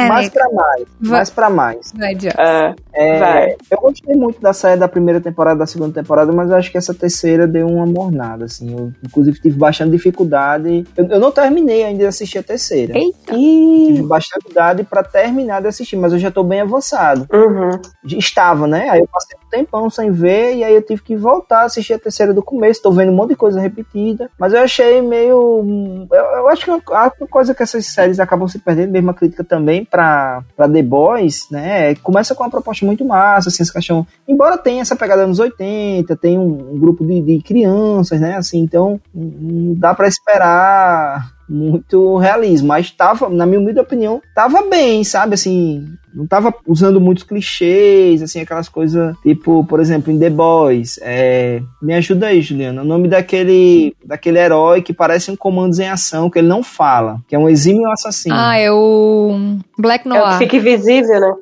Mais pra mais. Mais pra mais. Vai, é, é, vai. Eu gostei muito da série da primeira temporada, da segunda temporada, mas eu acho que essa terceira deu uma mornada, assim. Eu, inclusive, tive bastante dificuldade. Eu, eu não terminei ainda de assistir a terceira. Eita. E tive bastante dificuldade pra terminar de assistir, mas eu já tô bem avançado. Uhum. Estava, né? Aí eu passei um tempão sem ver, e aí eu tive que voltar a assistir a terceira do começo. Tô vendo um monte de coisa repetida, mas eu achei meio. Eu, eu acho que a coisa que essas séries acabam se perdendo, mesmo a crítica também pra, pra The Boys, né? Começa com uma proposta muito massa, assim, essa questão. Embora tenha essa pegada nos 80, tem um, um grupo de, de crianças, né? Assim, então não dá para esperar muito realismo, mas tava, na minha humilde opinião, tava bem, sabe, assim, não tava usando muitos clichês, assim, aquelas coisas, tipo, por exemplo, em The Boys, é... me ajuda aí, Juliana, o nome daquele, daquele herói que parece um comando em ação, que ele não fala, que é um exímio assassino. Ah, é o Black Noir. É o que fica invisível, né?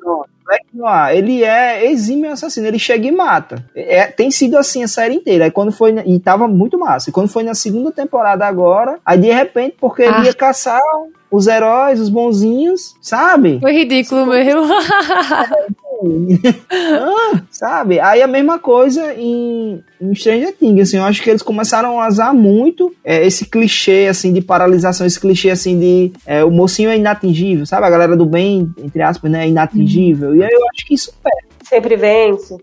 Black Noir, ele é exímio assassino, ele chega e mata. É, tem sido assim a série inteira. Aí quando foi. E tava muito massa. E quando foi na segunda temporada agora, aí de repente, porque ah. ele ia caçar os heróis, os bonzinhos, sabe? Foi ridículo mesmo. ah, sabe? Aí a mesma coisa em, em Stranger Things, assim, eu acho que eles começaram a usar muito é, esse clichê, assim, de paralisação, esse clichê, assim, de é, o mocinho é inatingível, sabe? A galera do bem, entre aspas, né, é inatingível. Uhum. E aí eu acho que isso pega sempre vence.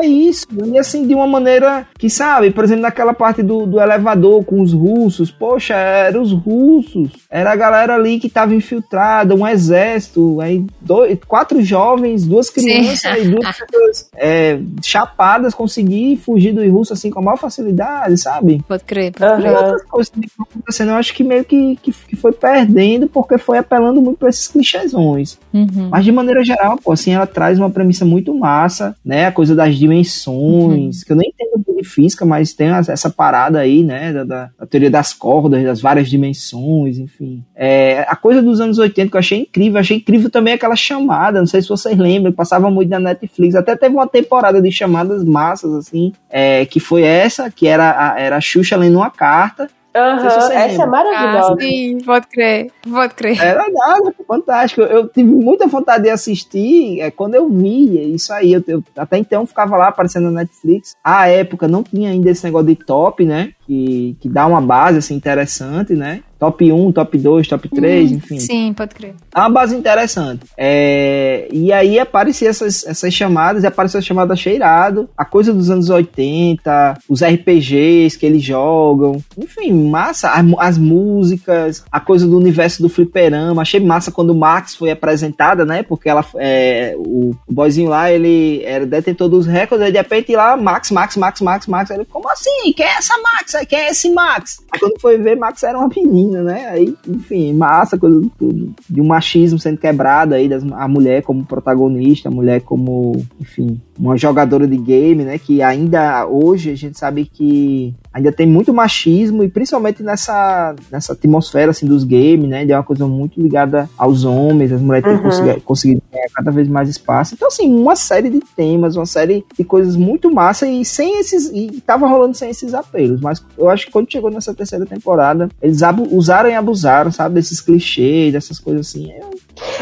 É isso. E assim, de uma maneira que, sabe, por exemplo, naquela parte do, do elevador com os russos, poxa, eram os russos. Era a galera ali que tava infiltrada, um exército, aí dois, quatro jovens, duas crianças e duas pessoas é, chapadas conseguir fugir do russo assim com a maior facilidade, sabe? Pode crer, pode crer. Uhum. outras coisas que estão acontecendo, eu acho que meio que, que, que, foi perdendo porque foi apelando muito para esses clichêsões. Uhum. Mas de maneira geral, pô, assim, ela traz uma premissa muito massa, né? A coisa das dimensões, uhum. que eu nem entendo de física, mas tem essa parada aí, né? Da, da, da, teoria das cordas, das várias dimensões, enfim. É, a coisa dos anos 80 que eu achei incrível, achei incrível também aquela chamada, não sei se vocês lembram, passava muito na Netflix, até teve uma temporada de chamadas massas, assim, é, que foi essa, que era a, era a Xuxa lendo uma carta, Uhum, essa é maravilhosa. Ah, sim, pode crer, pode crer. Era nada, fantástico. Eu tive muita vontade de assistir é, quando eu via isso aí. Eu, eu, até então ficava lá aparecendo na Netflix. À época não tinha ainda esse negócio de top, né? Que, que dá uma base assim, interessante, né? Top 1, top 2, top 3, hum, enfim. Sim, pode crer. É uma base interessante. É, e aí apareciam essas, essas chamadas, e apareceu a chamada cheirado, a coisa dos anos 80, os RPGs que eles jogam, enfim, massa. As, as músicas, a coisa do universo do fliperama. Achei massa quando o Max foi apresentada, né? Porque ela, é, o, boyzinho lá, ele era detentor dos recordes, aí de repente lá, Max, Max, Max, Max, Max. Ele, como assim? Quem é essa Max? Quem é esse Max? Aí quando foi ver, Max era uma menina piscina, né? Aí, enfim, massa, coisa tudo. De um machismo sendo quebrado aí, das, a mulher como protagonista, a mulher como, enfim, uma jogadora de game, né? Que ainda hoje a gente sabe que ainda tem muito machismo e principalmente nessa, nessa atmosfera assim dos games, né? De uma coisa muito ligada aos homens, as mulheres uhum. conseguiram conseguir ganhar cada vez mais espaço. Então assim, uma série de temas, uma série de coisas muito massa e sem esses e tava rolando sem esses apelos, mas eu acho que quando chegou nessa terceira temporada, eles usaram e abusaram, sabe, desses clichês, dessas coisas assim. Eu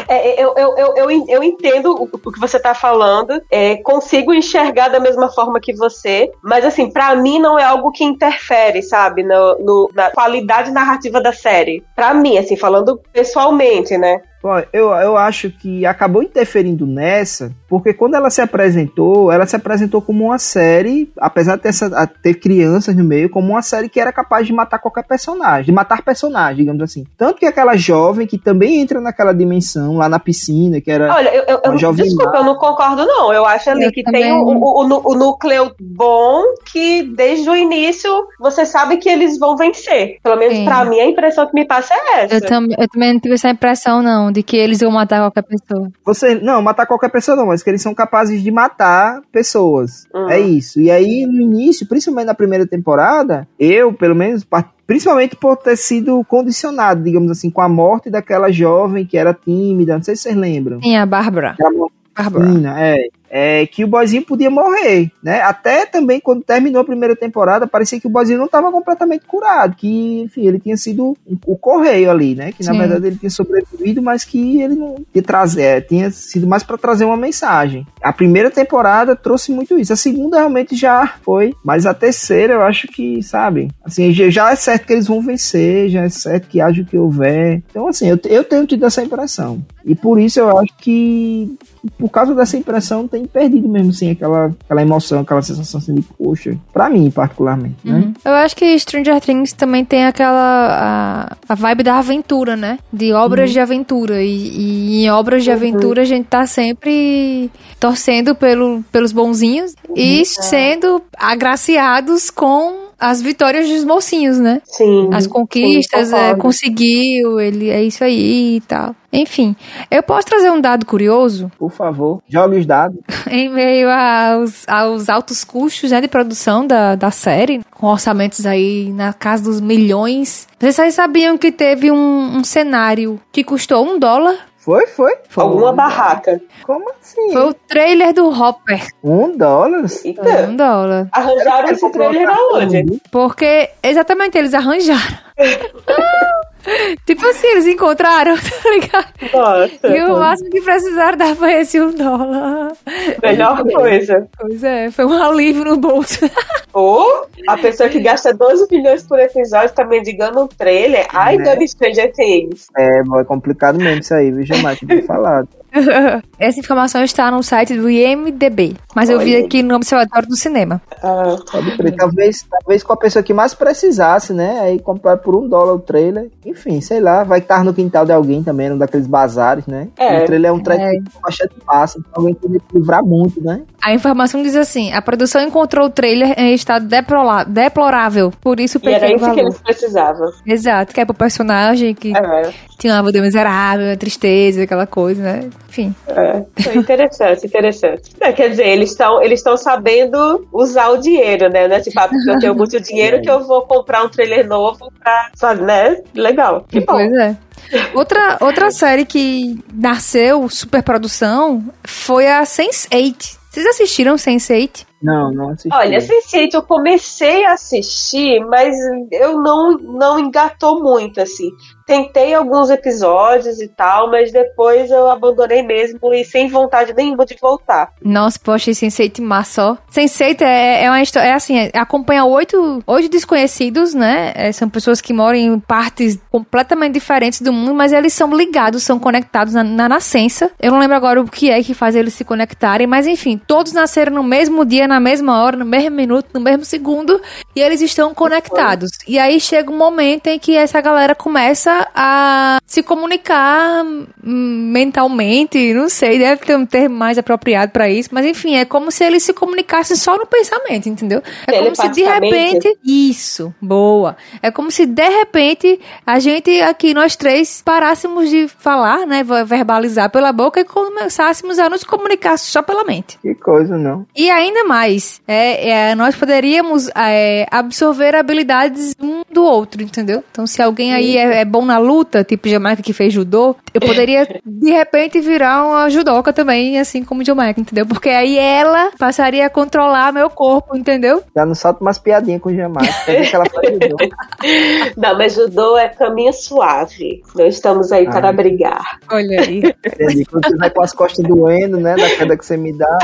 é, eu, eu, eu, eu, entendo o, o que você está falando, é, consigo enxergar da mesma forma que você, mas assim, para mim não é algo que interfere, sabe, no, no, na qualidade narrativa da série. Para mim, assim, falando pessoalmente, né? Eu, eu acho que acabou interferindo nessa, porque quando ela se apresentou, ela se apresentou como uma série, apesar de ter, essa, ter crianças no meio, como uma série que era capaz de matar qualquer personagem, de matar personagem, digamos assim. Tanto que aquela jovem que também entra naquela dimensão, lá na piscina, que era. Olha, eu, eu, uma jovem desculpa, eu não concordo, não. Eu acho ali eu que também... tem o, o, o, o, núcleo bom que desde o início você sabe que eles vão vencer. Pelo menos Sim. pra mim, a impressão que me passa é essa. Eu, tam, eu também não tive essa impressão, não de que eles vão matar qualquer pessoa. Você, não, matar qualquer pessoa não, mas que eles são capazes de matar pessoas. Uhum. É isso. E aí, no início, principalmente na primeira temporada, eu, pelo menos, principalmente por ter sido condicionado, digamos assim, com a morte daquela jovem que era tímida, não sei se vocês lembram. Sim, a Bárbara. Bárbara. é é, que o boizinho podia morrer, né? Até também quando terminou a primeira temporada, parecia que o boizinho não estava completamente curado, que, enfim, ele tinha sido o correio ali, né? Que na Sim. verdade ele tinha sobrevivido, mas que ele não tinha, trazer, é, tinha sido mais para trazer uma mensagem. A primeira temporada trouxe muito isso, a segunda realmente já foi, mas a terceira eu acho que, sabe, assim, já é certo que eles vão vencer, já é certo que haja o que houver. Então, assim, eu, eu tenho tido essa impressão. E por isso eu acho que, por causa dessa impressão, tem perdido mesmo, assim, aquela, aquela emoção, aquela sensação assim, de poxa, pra mim, particularmente, né? uhum. Eu acho que Stranger Things também tem aquela a, a vibe da aventura, né? De obras uhum. de aventura. E, e, em obras de uhum. aventura a gente tá sempre torcendo pelo, pelos bonzinhos e uhum. sendo agraciados com as vitórias dos mocinhos, né? Sim. As conquistas, sim, é, conseguiu, ele é isso aí e tal. Enfim, eu posso trazer um dado curioso? Por favor, jogue os dados. em meio aos, aos altos custos né, de produção da, da série, com orçamentos aí na casa dos milhões. Vocês sabiam que teve um, um cenário que custou um dólar foi, foi? foi. Alguma barraca. Como assim? Foi o trailer do Hopper. Um dólar? Eita. Um dólar. Arranjaram esse trailer aonde? Porque, exatamente, eles arranjaram. tipo assim, eles encontraram, tá ligado? Nossa. E o máximo que precisaram dar foi esse um dólar. Melhor coisa. Pois é, foi um alívio no bolso. Ou a pessoa que gasta 12 milhões por episódio tá mendigando um trailer. Ai, né? do Stranger Things. É, é complicado mesmo isso aí, viu, Jamais? Bem falado. Essa informação está no site do IMDB, mas eu vi aqui no Observatório do Cinema. Ah, pode crer. Talvez, talvez com a pessoa que mais precisasse, né? Aí comprar por um dólar o trailer. Enfim, sei lá, vai estar no quintal de alguém também, num daqueles bazares, né? É. O trailer é um trailer é. com bastante passa, então alguém tem que livrar muito, né? A informação diz assim: a produção encontrou o trailer em estado deplorável, por isso o E era isso valor. que eles precisavam. Exato, que é pro personagem que é. tinha uma vida miserável, tristeza, aquela coisa, né? Enfim. É, interessante, interessante. É, quer dizer, eles estão eles sabendo usar o dinheiro, né? Não é tipo, ah, eu tenho muito dinheiro que eu vou comprar um trailer novo pra. Né? Legal. Que bom. Pois é. Outra, outra série que nasceu superprodução foi a Sense8. Vocês assistiram Sense8? Não, não assisti. Olha, Sense8 eu comecei a assistir, mas eu não, não engatou muito, assim tentei alguns episódios e tal, mas depois eu abandonei mesmo e sem vontade nenhuma de voltar. Nossa, achei Sense8 massa, ó. Sense8 é, é uma história, é assim, é, acompanha oito, oito desconhecidos, né? É, são pessoas que moram em partes completamente diferentes do mundo, mas eles são ligados, são conectados na, na nascença. Eu não lembro agora o que é que faz eles se conectarem, mas enfim, todos nasceram no mesmo dia na mesma hora, no mesmo minuto, no mesmo segundo, e eles estão conectados. E aí chega um momento em que essa galera começa a se comunicar mentalmente, não sei, deve ter um termo mais apropriado para isso, mas enfim, é como se eles se comunicassem só no pensamento, entendeu? É como se de repente. Isso, boa. É como se de repente a gente aqui, nós três, parássemos de falar, né? Verbalizar pela boca e começássemos a nos comunicar só pela mente. Que coisa, não? E ainda mais, é, é nós poderíamos é, absorver habilidades um do outro, entendeu? Então, se alguém aí é, é bom na luta, tipo Jamaica que fez judô, eu poderia de repente virar uma judoca também, assim como Jamaica, entendeu? Porque aí ela passaria a controlar meu corpo, entendeu? Já não solta umas piadinhas com Jamaica. que ela faz judô. não, mas judô é caminho suave. Não estamos aí ah. para brigar. Olha aí. Entendi. Quando você vai com as costas doendo, né? Da queda que você me dá.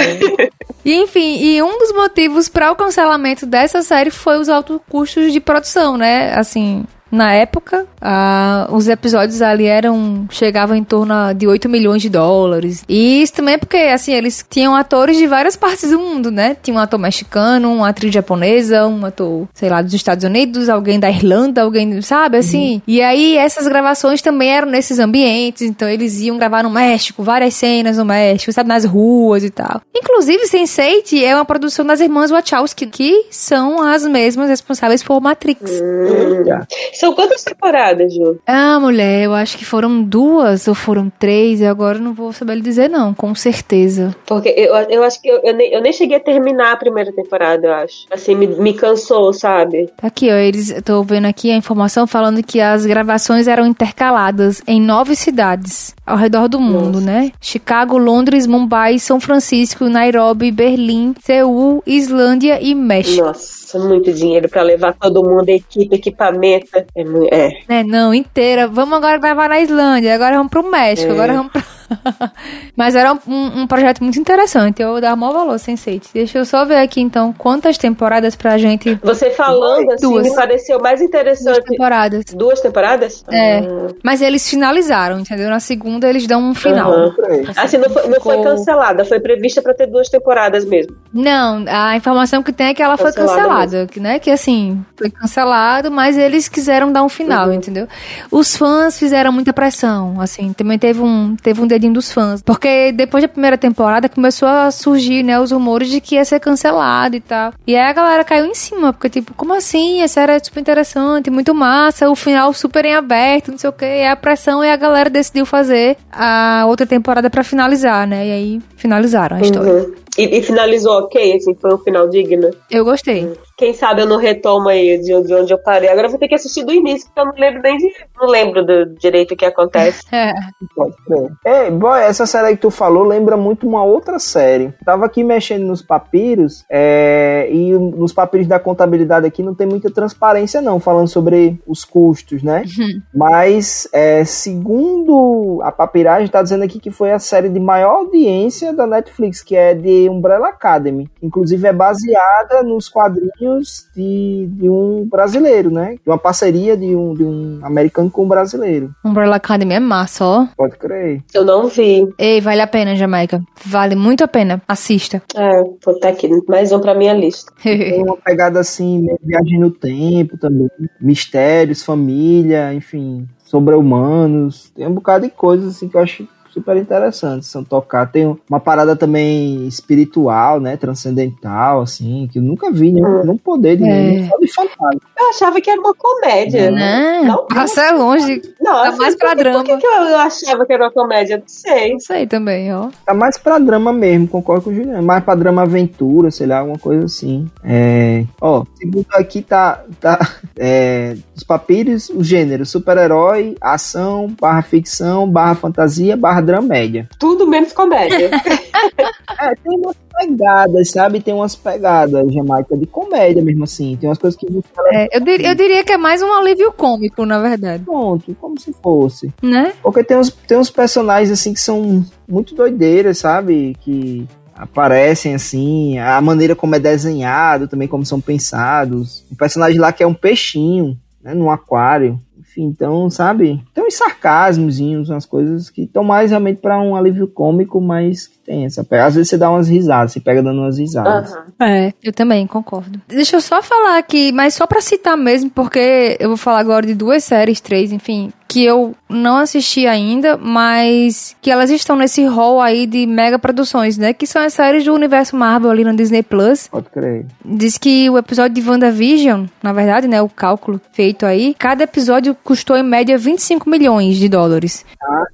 E, enfim, e um dos motivos para o cancelamento dessa série foi os altos custos de produção, né? Assim, na época, ah, os episódios ali eram. chegavam em torno de 8 milhões de dólares. E isso também é porque, assim, eles tinham atores de várias partes do mundo, né? Tinha um ator mexicano, uma atriz japonesa, um ator, sei lá, dos Estados Unidos, alguém da Irlanda, alguém, sabe, assim. Uhum. E aí essas gravações também eram nesses ambientes, então eles iam gravar no México, várias cenas no México, sabe, nas ruas e tal. Inclusive, Sense8 é uma produção das irmãs Wachowski, que são as mesmas responsáveis por Matrix. Uhum. São quantas temporadas, Ju? Ah, mulher, eu acho que foram duas ou foram três, e agora eu não vou saber lhe dizer, não, com certeza. Porque eu, eu acho que eu, eu, nem, eu nem cheguei a terminar a primeira temporada, eu acho. Assim, me, me cansou, sabe? Tá aqui, ó, eles, tô vendo aqui a informação falando que as gravações eram intercaladas em nove cidades ao redor do mundo, Nossa. né? Chicago, Londres, Mumbai, São Francisco, Nairobi, Berlim, Seul, Islândia e México. Nossa muito dinheiro para levar todo mundo, equipe, equipamento. É, é. é. Não, inteira. Vamos agora gravar na Islândia, agora vamos pro México, é. agora vamos pro. Mas era um, um, projeto muito interessante. Eu dar maior valor, Sense8. Deixa eu só ver aqui, então, quantas temporadas pra gente. Você falando assim, Duas. me pareceu mais interessante. Duas temporadas. Duas temporadas? É. Uhum. Mas eles finalizaram, entendeu? Na segunda eles dão um final. Uhum. Assim, assim, não, foi, não foi cancelada, foi prevista pra ter duas temporadas mesmo. Não, a informação que tem é que ela cancelada foi cancelada, que, né? Que assim, foi cancelado, mas eles quiseram dar um final, uhum. entendeu? Os fãs fizeram muita pressão, assim, também teve um, teve um dedinho dos fãs. Porque depois da primeira temporada começou a surgir, né, os rumores de que ia ser cancelado e tal. E aí a galera caiu em cima, porque tipo, como assim? Essa era super interessante, muito massa, o final super em aberto, não sei o que. E a pressão e a galera decidiu fazer a outra temporada para finalizar, né? E aí finalizaram a uhum. história. E, e, finalizou ok, assim, foi um final digno. Eu gostei. Quem sabe eu não retomo aí de, de onde eu parei. Agora eu vou ter que assistir do início, porque eu não lembro nem de. Não lembro do direito o que acontece. É. Pode ser. Ei, boy, essa série que tu falou lembra muito uma outra série. Tava aqui mexendo nos papiros, é, e nos papiros da contabilidade aqui não tem muita transparência, não, falando sobre os custos, né? Uhum. Mas, é, segundo a papiragem, tá dizendo aqui que foi a série de maior audiência da Netflix, que é de Umbrella Academy. Inclusive é baseada nos quadrinhos de, de um brasileiro, né? De uma parceria de um, de um americano com um brasileiro. Umbrella Academy é massa, ó. Pode crer. Eu não vi. Ei, vale a pena, Jamaica. Vale muito a pena. Assista. É, vou estar aqui. Mais um pra minha lista. Tem uma pegada assim, viagem no tempo também. Mistérios, família, enfim sobre-humanos, tem um bocado de coisas assim que eu acho super interessantes são tocar. Tem uma parada também espiritual, né? Transcendental, assim, que eu nunca vi nenhum, nenhum poder de é. nenhum, só de fantasma. Eu achava que era uma comédia. Não, não passa é longe. Não, tá mais pra drama. Por que, que eu achava que era uma comédia? Não sei. Não sei também, ó. Tá mais pra drama mesmo, concordo com o Juliano. Mais pra drama aventura, sei lá, alguma coisa assim. É. Ó, segundo aqui tá. tá é, os papiros, o gênero super-herói, ação, barra ficção, barra fantasia, barra dramédia. Tudo menos comédia. é, tem umas pegadas, sabe? Tem umas pegadas, Jamaica, de comédia mesmo assim. Tem umas coisas que... É, eu, dir, eu diria que é mais um alívio cômico, na verdade. Pronto, como se fosse. Né? Porque tem uns, tem uns personagens assim que são muito doideiras, sabe? Que aparecem assim, a maneira como é desenhado, também como são pensados. O personagem lá que é um peixinho, né, num aquário então, sabe? Tem uns sarcasmozinhos, umas coisas que estão mais realmente para um alívio cômico, mas que tem essa. Às vezes você dá umas risadas, você pega dando umas risadas. Aham. É, eu também concordo. Deixa eu só falar aqui, mas só pra citar mesmo, porque eu vou falar agora de duas séries, três, enfim, que eu não assisti ainda, mas que elas estão nesse hall aí de mega produções, né? Que são as séries do universo Marvel ali no Disney Plus. Pode crer. Diz que o episódio de WandaVision, na verdade, né, o cálculo feito aí, cada episódio custou em média 25 milhões de dólares.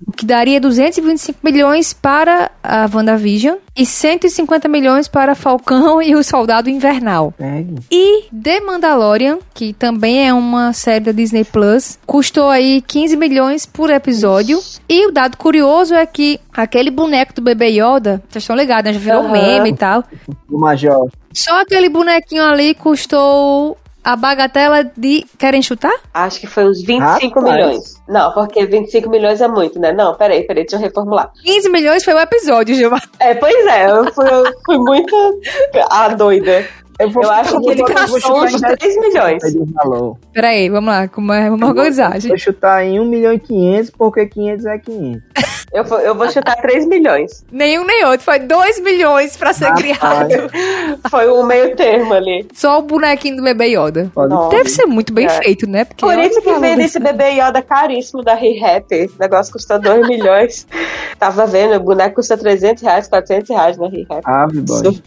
O que daria 225 milhões para a WandaVision e 150 milhões para Falcão e o Soldado Invernal. Pegue. E The Mandalorian, que também é uma série da Disney Plus, custou aí 15 milhões por episódio. E o dado curioso é que aquele boneco do bebê Yoda, vocês estão ligados, né? Já virou Aham. meme e tal. O Major. Só aquele bonequinho ali custou a bagatela de. Querem chutar? Acho que foi uns 25 Rapaz. milhões. Não, porque 25 milhões é muito, né? Não, peraí, peraí, deixa eu reformular. 15 milhões foi o episódio, Gilmar. É, pois é, eu fui, eu fui muito a doida. Vou, Eu acho que ele vou- vou gastou chutar uns em 10 3 milhões. Peraí, vamos lá, como é- vamos organizar. Vou gente. chutar em 1 milhão e 500, porque 500 é 500. Eu, vou- eu vou chutar 3 milhões. Nenhum nem outro, foi 2 milhões pra ser Rapaz. criado. Foi um meio termo ali. Só o bonequinho do bebê Yoda. Pode Nossa. Deve ser muito bem É. feito, né? Porque Por olha isso que vende desse- esse bebê Yoda caríssimo da Re-Rap. O negócio custou 2 milhões. Tava vendo, o boneco custa 300 reais, 400 reais na. Ave, boy.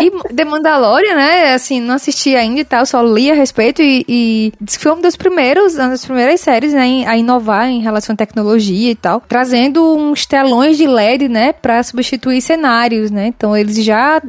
E The Mandalorian, né? Assim, não assisti ainda e tal, só li a respeito e, e diz que foi uma das primeiros, uma das primeiras séries né, a inovar em relação à tecnologia e tal, trazendo uns telões de LED, né, pra substituir cenários, né? Então eles já,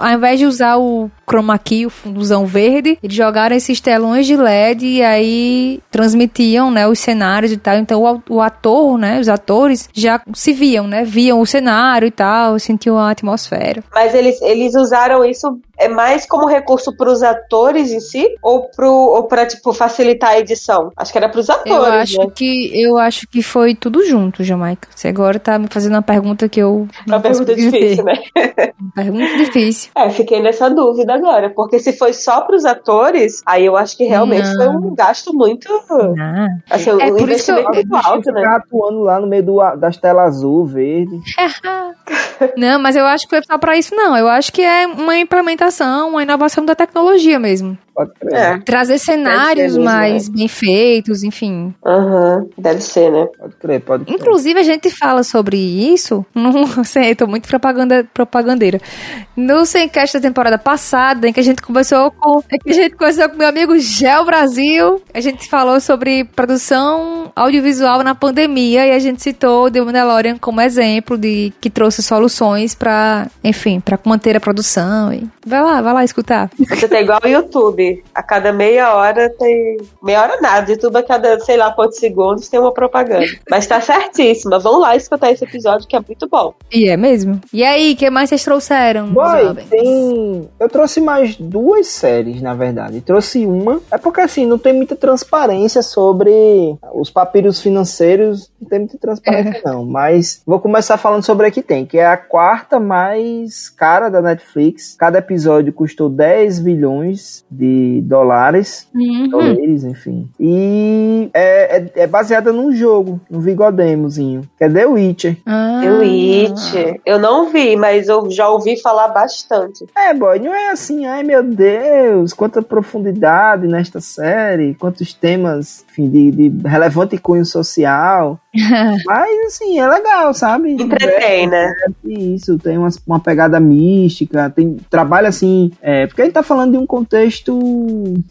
ao invés de usar o chroma key, o funduzão verde, eles jogaram esses telões de LED e aí transmitiam, né, os cenários e tal. Então o, ator, né, os atores já se viam, né, viam o cenário e tal, sentiam a atmosfera. Mas eles, eles usaram isso é mais como recurso pros atores em si ou, pro, ou pra, tipo, facilitar a edição? Acho que era pros atores, Eu acho né? que eu acho que foi tudo junto, Jamaica. Você agora tá me fazendo uma pergunta que eu uma pergunta difícil, né? Uma pergunta difícil. É, fiquei nessa dúvida agora. Porque se foi só pros atores, aí eu acho que realmente Não. foi um gasto muito. Assim, É, um por isso que eu- investimento muito alto, né? Ficar atuando lá no meio do, das telas azul, verde. Não, mas eu acho que foi só pra isso, não. Eu acho que é uma implementação, uma inovação da tecnologia mesmo. Pode crer. É. Trazer cenários mesmo, mais bem feitos, enfim. Aham, deve ser, né? Pode crer, pode crer. Inclusive, a gente fala sobre isso. Não sei, eu tô muito propaganda, propagandeira. No Semcast da temporada passada, em que a gente conversou com. Em que a gente conversou com meu amigo Gel Brasil. A gente falou sobre produção audiovisual na pandemia e a gente citou The Mandalorian como exemplo de que trouxe soluções pra, enfim, pra manter a produção. E... Vai lá, vai lá escutar. Você tá igual o YouTube. A cada meia hora tem. Meia hora nada. YouTube a cada, sei lá quantos segundos tem uma propaganda. Mas tá certíssima. Vão lá escutar esse episódio que é muito bom. E é mesmo? E aí, o que mais vocês trouxeram? Boy, tem. Eu trouxe mais duas séries, na verdade. Trouxe uma. É porque assim, não tem muita transparência sobre os papiros financeiros. Não tem muita transparência, não. Mas vou começar falando sobre a que tem, que é a quarta mais cara da Netflix. Cada episódio custou 10 bilhões de dólares. Uhum. dólares, enfim. E é, é, é baseada num jogo, um videogamezinho, que é The Witcher. Ah. The Witch. Eu não vi, mas eu já ouvi falar bastante. É, boy, não é assim, ai meu Deus, quanta profundidade nesta série, quantos temas, enfim, de, de relevante cunho social. Mas, assim, é legal, sabe? Entretém, né? Isso, tem uma, uma pegada mística, tem trabalha assim, é, porque a gente tá falando de um contexto,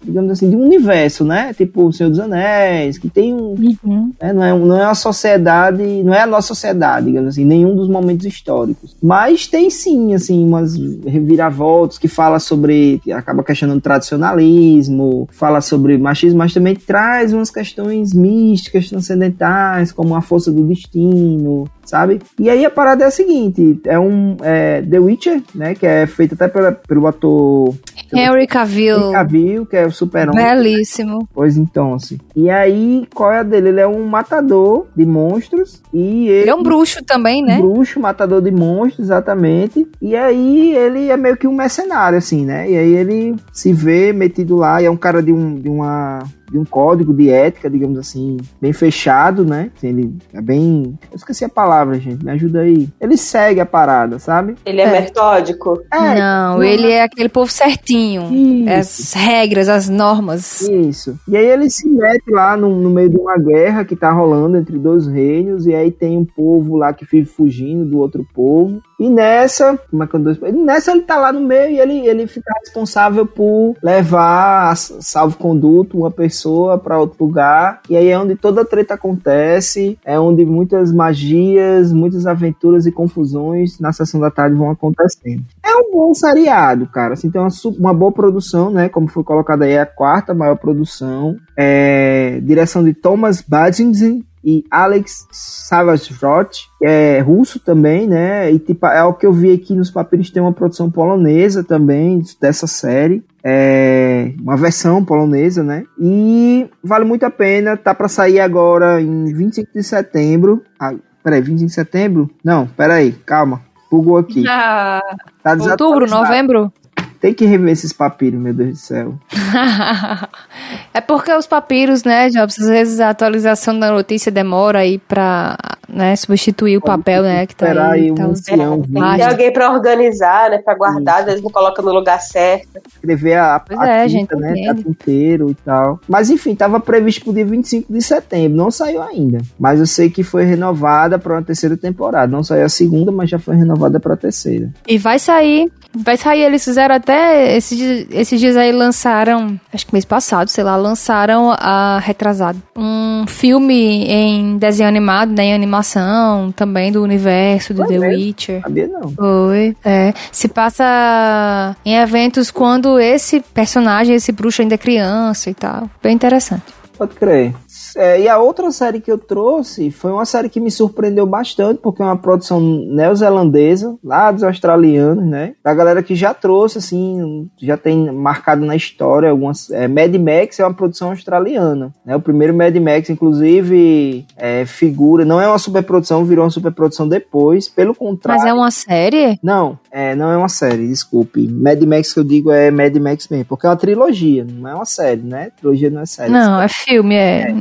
digamos assim, de um universo, né? Tipo o Senhor dos Anéis, que tem um, Uhum. né? Não, é, não é uma sociedade, não é a nossa sociedade, digamos assim, nenhum dos momentos históricos. Mas tem sim, assim, umas reviravoltas que fala sobre, que acaba questionando tradicionalismo, fala sobre machismo, mas também traz umas questões místicas, transcendentais, como a força do destino, sabe? E aí a parada é a seguinte, é um é, The Witcher, né, que é feito até pela, pelo ator Henry Cavill. Henry Cavill, que é o super-homem. Belíssimo. Pois então, assim. E aí, qual é a dele? Ele é um matador de monstros e ele, Ele é um bruxo também, né? bruxo, matador de monstros, exatamente. E aí ele é meio que um mercenário, assim, né? E aí ele se vê metido lá e é um cara de, um, de uma de um código de ética, digamos assim, bem fechado, né? Assim, ele é bem. Eu esqueci a palavra, gente. Me ajuda aí. Ele segue a parada, sabe? Ele é, é. metódico? É, não, ele é aquele povo certinho. Isso. As regras, as normas. Isso. E aí ele se mete lá no, no meio de uma guerra que tá rolando entre dois reinos, e aí tem um povo lá que vive fugindo do outro povo. E nessa, como é que eu Nessa ele tá lá no meio e ele, ele fica responsável por levar, salvo conduto, uma pessoa para outro lugar. E aí é onde toda a treta acontece, é onde muitas magias, muitas aventuras e confusões na sessão da tarde vão acontecendo. É um bom seriado, cara. Assim, tem uma, uma boa produção, né? Como foi colocado aí, é a quarta maior produção. É, direção de Thomas Badinson, e Alex Savasrot, que é russo também, né? E tipo, é o que eu vi aqui nos papiros, tem uma produção polonesa também dessa série. É uma versão polonesa, né? E vale muito a pena, tá para sair agora em 25 de setembro. Ah, peraí, 25 de setembro? Não, peraí, calma. Bugou aqui. Ah, tá outubro, novembro? Tem que rever esses papiros, meu Deus do céu. é porque os papiros, né, Jobs, às vezes a atualização da notícia demora aí pra né, substituir o papel, né, que tá aí. aí tá um Tem alguém pra organizar, né, pra guardar, às vezes não coloca no lugar certo. Escrever a, pois a é, tinta, gente, né, tá inteiro e tal. Mas enfim, tava previsto pro dia 25 de setembro, não saiu ainda. Mas eu sei que foi renovada pra uma terceira temporada. Não saiu a segunda, mas já foi renovada pra terceira. E vai sair, vai sair, eles fizeram até esses, esses dias aí lançaram, acho que mês passado, sei lá, lançaram a retrasado um filme em desenho animado, né, em animação, também do universo do Foi The mesmo? Witcher. Sabia não. Foi, é. Se passa em eventos quando esse personagem, esse bruxo ainda é criança e tal. Bem interessante. Pode crer. É, e a outra série que eu trouxe foi uma série que me surpreendeu bastante, porque é uma produção neozelandesa, lá dos australianos, né? Da galera que já trouxe, assim, já tem marcado na história algumas. É, Mad Max é uma produção australiana, né? O primeiro Mad Max, inclusive, é, figura. Não é uma superprodução, virou uma superprodução depois, pelo contrário. Mas é uma série? Não, é, não é uma série, desculpe. Mad Max que eu digo é Mad Max mesmo, porque é uma trilogia, não é uma série, né? Trilogia não é série. Não, é filme, é. é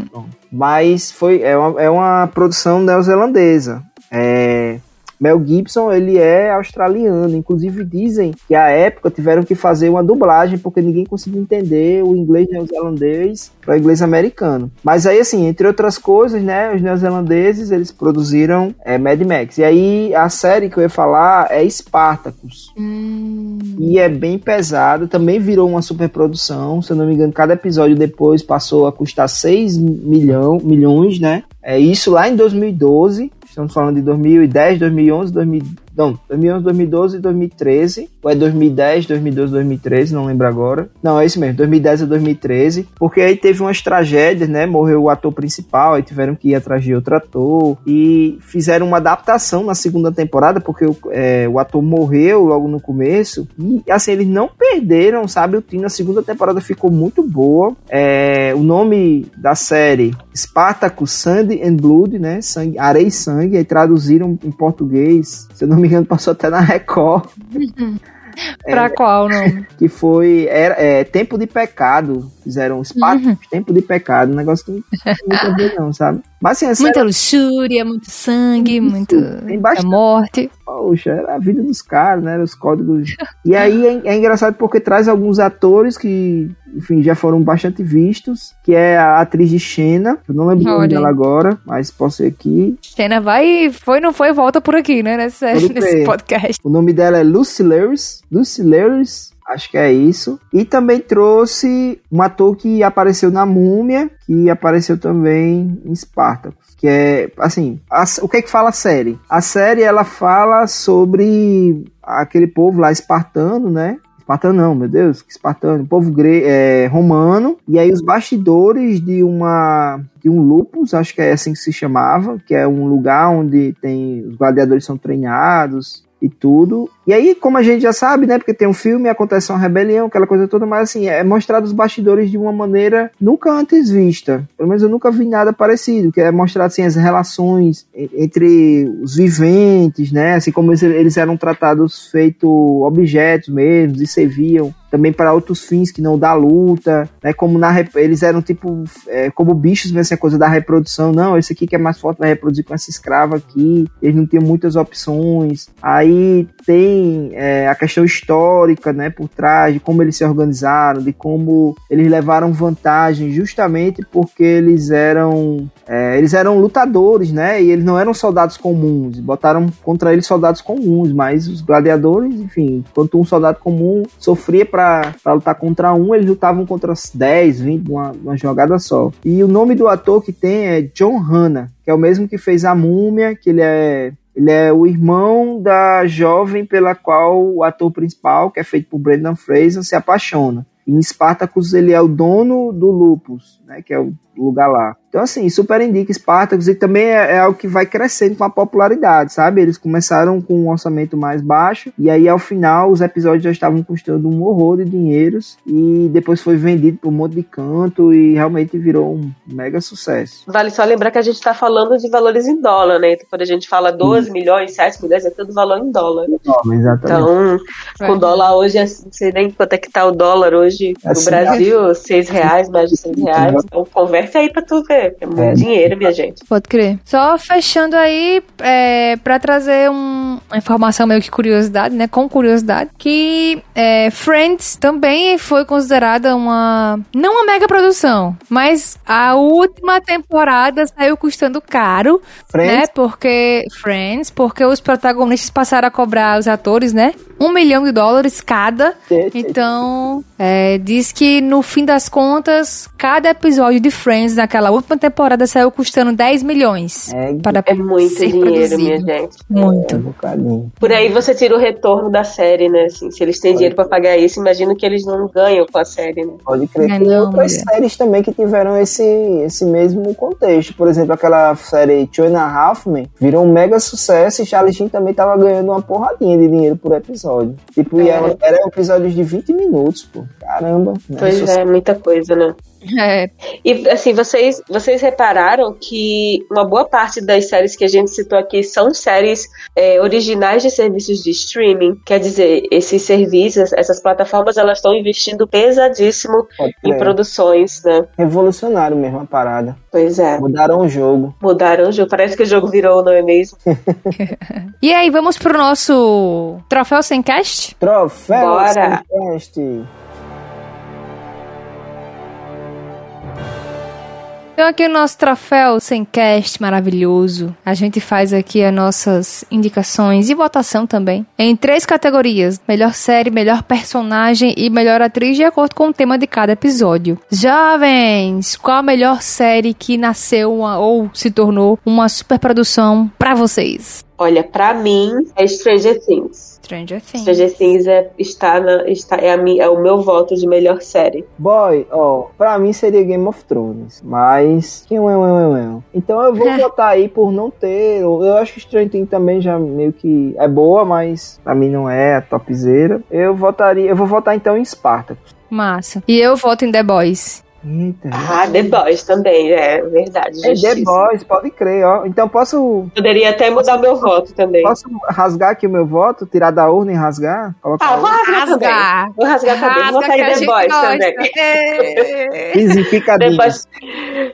mas foi, é, uma, é uma produção neozelandesa. É, Mel Gibson, ele é australiano. Inclusive dizem que à época tiveram que fazer uma dublagem porque ninguém conseguia entender o inglês neozelandês para o inglês americano. Mas aí, assim, entre outras coisas, né, os neozelandeses, eles produziram é, Mad Max. E aí, a série que eu ia falar é Spartacus. Hum. E é bem pesado. Também virou uma superprodução. Se eu não me engano, cada episódio depois passou a custar 6 milhão, milhões, né? É isso lá em 2012. Estamos falando de 2010, 2011, 2000, não, 2011, 2012 e 2013. Ou é 2010, 2012, 2013, não lembro agora. Não, é isso mesmo, 2010 a 2013. Porque aí teve umas tragédias, né? Morreu o ator principal, aí tiveram que ir atrás de outro ator. E fizeram uma adaptação na segunda temporada, porque o, é, o ator morreu logo no começo. E assim, eles não perderam, sabe? O time na segunda temporada ficou muito boa. É, o nome da série, Spartacus Sandy and Blood, né? Sangue, Areia e Sangue. Aí traduziram em português, se eu não me engano, passou até na Record. Pra é, qual nome? Que foi era, é, Tempo de Pecado. Fizeram espaço, uhum. Tempo de Pecado. Um negócio que não tem muito a ver, não, sabe? Mas, assim, muita luxúria, muito sangue, muito, muita morte. Poxa, era a vida dos caras, né? Os códigos. E aí é, é, engraçado porque traz alguns atores que, enfim, já foram bastante vistos, que é a atriz de Xena. Eu não lembro o nome dela agora, mas posso ser aqui. Xena vai, foi, não foi, volta por aqui, né? Nesse, nesse podcast. O nome dela é Lucy Lewis. Lucy Lewis Acho que é isso. E também trouxe um ator que apareceu na Múmia, que apareceu também em Spartacus. Que é, assim, a, o que é que fala a série? A série, ela fala sobre aquele povo lá espartano, né? Espartano não, meu Deus, que espartano, povo gre é, romano, e aí os bastidores de uma de um lupus, acho que é assim que se chamava, que é um lugar onde tem os gladiadores são treinados, e tudo. E aí, como a gente já sabe, né, porque tem um filme, acontece uma rebelião, aquela coisa toda, mas assim, é mostrado os bastidores de uma maneira nunca antes vista. Pelo menos eu nunca vi nada parecido, que é mostrado assim as relações entre os viventes, né, assim como eles eram tratados feito objetos mesmo e serviam também para outros fins que não da luta, né? Como na eles eram tipo é, como bichos, essa coisa da reprodução. Não, esse aqui que é mais forte vai reproduzir com essa escrava aqui. Eles não tinham muitas opções. Aí tem é, a questão histórica, né, por trás de como eles se organizaram, de como eles levaram vantagem, justamente porque eles eram é, eles eram lutadores, né? E eles não eram soldados comuns. Botaram contra eles soldados comuns, mas os gladiadores, enfim, enquanto um soldado comum sofria para lutar contra um, eles lutavam contra 10, 20, uma, uma jogada só. E o nome do ator que tem é John Hanna, que é o mesmo que fez a Múmia, que ele é ele é o irmão da jovem pela qual o ator principal, que é feito por Brendan Fraser, se apaixona. Em Spartacus ele é o dono do Lupus, né, que é o lugar lá. Então, assim, super indica Spartacus e também é, é, algo que vai crescendo com a popularidade, sabe? Eles começaram com um orçamento mais baixo e aí, ao final, os episódios já estavam custando um horror de dinheiros e depois foi vendido por um monte de canto e realmente virou um mega sucesso. Vale só lembrar que a gente está falando de valores em dólar, né? Então, quando a gente fala 12 Sim. milhões, 7 milhões, é tudo valor em dólar. Dólar, exatamente. Então, com dólar hoje, não sei nem quanto é que tá o dólar hoje no assim, Brasil, 6 reais, mais de 6 reais. Então, converte aí pra tu ver. É muito é. dinheiro, minha gente. Pode crer. Só fechando aí, é, pra trazer um, uma informação meio que curiosidade, né? Com curiosidade, que é, Friends também foi considerada uma. Não uma mega produção, mas a última temporada saiu custando caro. Friends? Né? Porque. Friends, porque os protagonistas passaram a cobrar os atores, né? Um milhão de dólares cada. Então, é, diz que no fim das contas, cada episódio de Friends naquela última temporada saiu custando 10 milhões. É, para é muito dinheiro, produzido. minha gente. Muito. É um Por aí você tira o retorno da série, né? Assim, se eles têm Pode. dinheiro para pagar isso, imagino que eles não ganham com a série, né? Pode crer. Tem outras séries também que tiveram esse, esse mesmo contexto. Por exemplo, aquela série Two and a Half Men virou um mega sucesso e Charlie Sheen também tava ganhando uma porradinha de dinheiro por episódio. Tipo, é. era, era episódios de 20 minutos, pô. Caramba. Né? Pois é, muita coisa, né? É. E assim, vocês, vocês repararam que uma boa parte das séries que a gente citou aqui são séries é, originais de serviços de streaming. Quer dizer, esses serviços, essas plataformas, elas estão investindo pesadíssimo em produções, né? Revolucionário mesmo a parada. Pois é. Mudaram o jogo. Mudaram o jogo. Parece que o jogo virou, não é mesmo? e aí, vamos pro nosso troféu sem cast? Troféu Bora. sem cast. Então aqui o nosso troféu sem cast maravilhoso. A gente faz aqui as nossas indicações e votação também em três categorias: melhor série, melhor personagem e melhor atriz de acordo com o tema de cada episódio. Jovens, qual a melhor série que nasceu uma, ou se tornou uma superprodução para vocês? Olha, para mim é Stranger Things. Stranger Things. Stranger Things é, está na, está, é, a é o meu voto de melhor série. Boy, ó, pra mim seria Game of Thrones. Mas. Então eu vou votar aí por não ter. Eu acho que Stranger Things também já meio que é boa, mas pra mim não é a topzera. Eu votaria. Eu vou votar então em Spartacus. Massa. E eu voto em The Boys. Eita. Ah, The Boys também, é verdade. É The Boys, pode crer, ó. Então posso. Poderia até mudar o meu voto também. Posso rasgar aqui o meu voto? Tirar da urna e rasgar? Colocar ah, vou rasgar, rasgar também. Vou rasgar Rasga também. Vou sair The Boys gosta. também. É. The Boys.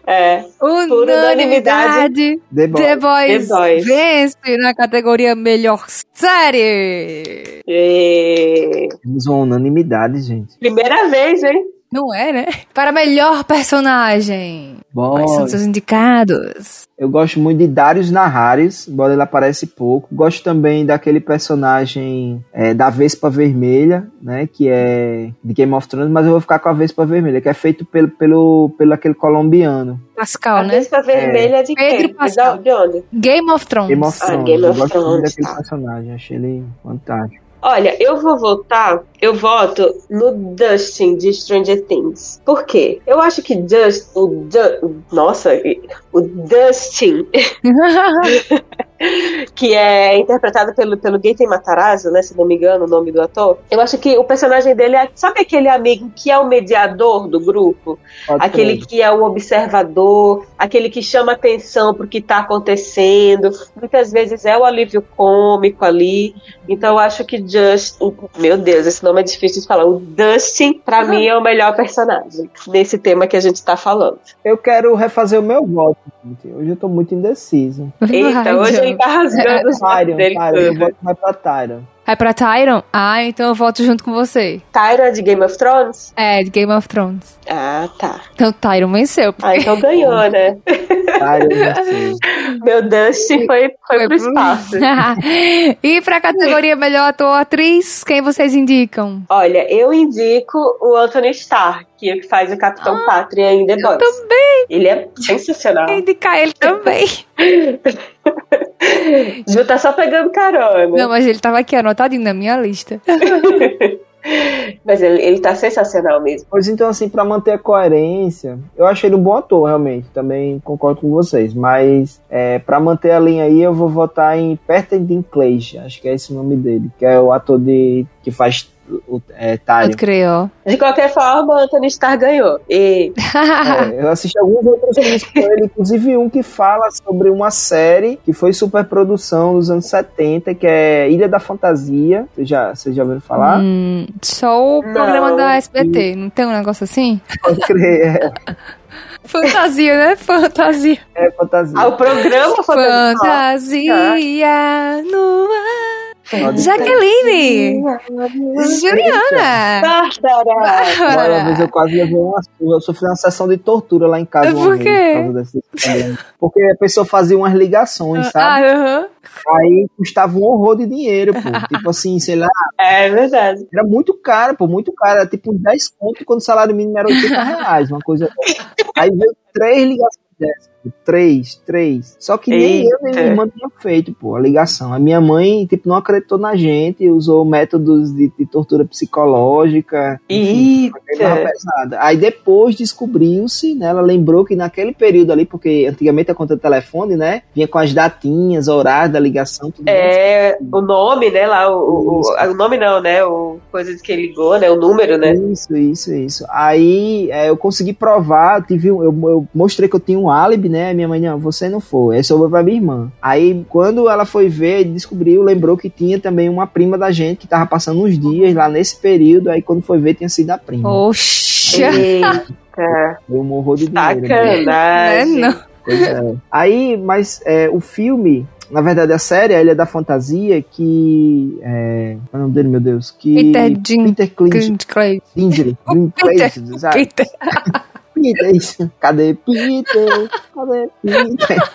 É. Unanimidade. The Boys. The Boys, The Boys. vence na categoria Melhor Série. E... Temos uma unanimidade, gente. Primeira vez, hein? Não é, né? Para melhor personagem. Bom, Quais são seus indicados? Eu gosto muito de Darius Naharis, embora ele aparece pouco. Gosto também daquele personagem é, da Vespa Vermelha, né? Que é de Game of Thrones, mas eu vou ficar com a Vespa Vermelha, que é feito pelo, pelo, pelo aquele colombiano. Pascal, a né? A Vespa Vermelha é. de Pedro quem? Pascal. De onde? Game of Thrones. Game of Thrones. Ah, Game of eu gosto Thrones, muito daquele tá. personagem, achei ele fantástico. Olha, eu vou votar, eu voto no Dustin de Stranger Things. Por quê? Eu acho que Just, o du, nossa, o Dustin que é interpretado pelo, pelo Gaten Matarazzo, né, se não me engano o nome do ator. Eu acho que o personagem dele é, sabe aquele amigo que é o mediador do grupo? Pode aquele crer. que é o observador, aquele que chama atenção pro que tá acontecendo. Muitas vezes é o alívio cômico ali. Então eu acho que Just, meu Deus, esse nome é difícil de falar. O Dustin, pra mim, é o melhor personagem nesse tema que a gente tá falando. Eu quero refazer o meu voto. Hoje eu tô muito indeciso. Eita, hoje ele tá rasgando os votos Tyron, dele Tyron, eu tudo. voto mais pra Tyron. É pra Tyron? Ah, então eu voto junto com você. Tyra de Game of Thrones? É, de Game of Thrones. Ah, tá. Então Tyron venceu. Ah, então ganhou, né? Tyron, eu. Meu Dustin foi, foi pro espaço. e pra categoria melhor ator ou atriz, quem vocês indicam? Olha, eu indico o Anthony Starr, que é o que faz o Capitão Pátria em The Boys. Também Ele é sensacional. indicar ele também. Ju tá só pegando carona. Não, mas ele tava aqui anotadinho na minha lista. Mas ele, ele tá sensacional mesmo. Pois então, assim, pra manter a coerência, eu achei ele um bom ator, realmente. Também concordo com vocês. Mas, é, pra manter a linha aí, eu vou votar em Peter Dinklage. Acho que é esse o nome dele. Que é o ator de, que faz é, crer, ó. De qualquer forma, o Anthony Starr ganhou. E É, eu assisti alguns outros filmes com ele, inclusive um que fala sobre uma série que foi superprodução dos anos 70, que é Ilha da Fantasia. Vocês já, vocês já ouviram falar? Hum, só o Não. programa da SBT, não tem um negócio assim? Pode crer, Fantasia, né? Fantasia. é, é fantasia. ah, o programa foi Fantasia no ar. Jaqueline! Juliana! Bárbara! Uma vez eu quase levei uma surra. Eu sofri uma sessão de tortura lá em casa. uma Por quê? por desse. Porque a pessoa fazia umas ligações, Ah, sabe? aham. Aí custava um horror de dinheiro, pô. tipo assim, sei lá, É verdade. era muito caro, pô, muito caro. Era tipo uns 10 pontos quando o salário mínimo era 80 reais, uma coisa. Aí veio três ligações Três, três. Só que nem eu nem minha irmã tinha feito, pô, a ligação. A minha mãe, tipo, não acreditou na gente, usou métodos de, de tortura psicológica. enfim, pesada. Aí depois descobriu-se, né? Ela lembrou que naquele período ali, porque antigamente a conta de telefone, né? Vinha com as datinhas, horário da ligação, tudo. É, o nome, né, lá, o, o, o- o nome não, né, o coisa que ele ligou, né, o número, né. Isso, isso, isso. Aí é, eu consegui provar, tive, eu, eu mostrei que eu tinha um álibi, né? Minha mãe, não, você não foi. Aí sobrou pra minha irmã. Aí quando ela foi ver, descobriu, lembrou que tinha também uma prima da gente que tava passando uns dias lá nesse período. Aí quando foi ver, tinha sido a prima. Oxa! Eita, Foi um horror de dinheiro. né? sacanagem. Né, não. Pois é. Aí, mas é, o filme, na verdade, a série, a Ilha da Fantasia, que. É, é o nome dele, meu Deus? Que. Peter Din- Peter Clint. Clay. Peter. Peter, isso. Cadê Peter? Cadê Peter?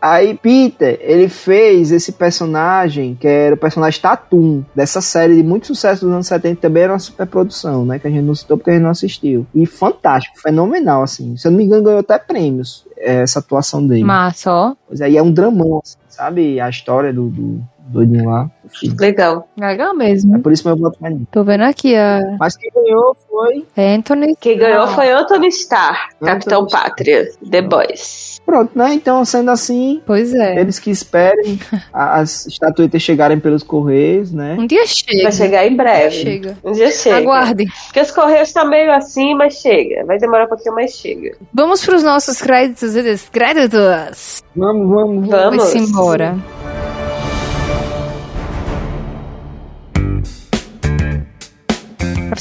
Aí Peter, ele fez esse personagem, que era o personagem Tatum, dessa série de muito sucesso dos anos 70, também era uma superprodução, né? Que a gente não citou porque a gente não assistiu. E fantástico, fenomenal, assim. Se eu não me engano, ganhou até prêmios é, essa atuação dele. Massa, ó. Pois aí é um dramão, assim, sabe? A história do, do doidinho lá. Enfim. Legal. Legal É mesmo. por isso que meu voto mais nisso. Tô vendo aqui a Mas quem ganhou foi. Anthony. Quem ganhou foi Anthony Starr, Capitão Anthony Starr. Pátria, The Boys. Pronto, né? Então, sendo assim, Pois é. Eles que esperem as estatuetas chegarem pelos correios, né? Um dia chega. Vai chegar em breve. Chega. Um dia chega. Aguarde. Porque os Correios estão meio assim, mas chega. Vai demorar um pouquinho, mas chega. Vamos pros nossos créditos e descréditos. Vamos, vamos, vamos. Vamos. Embora.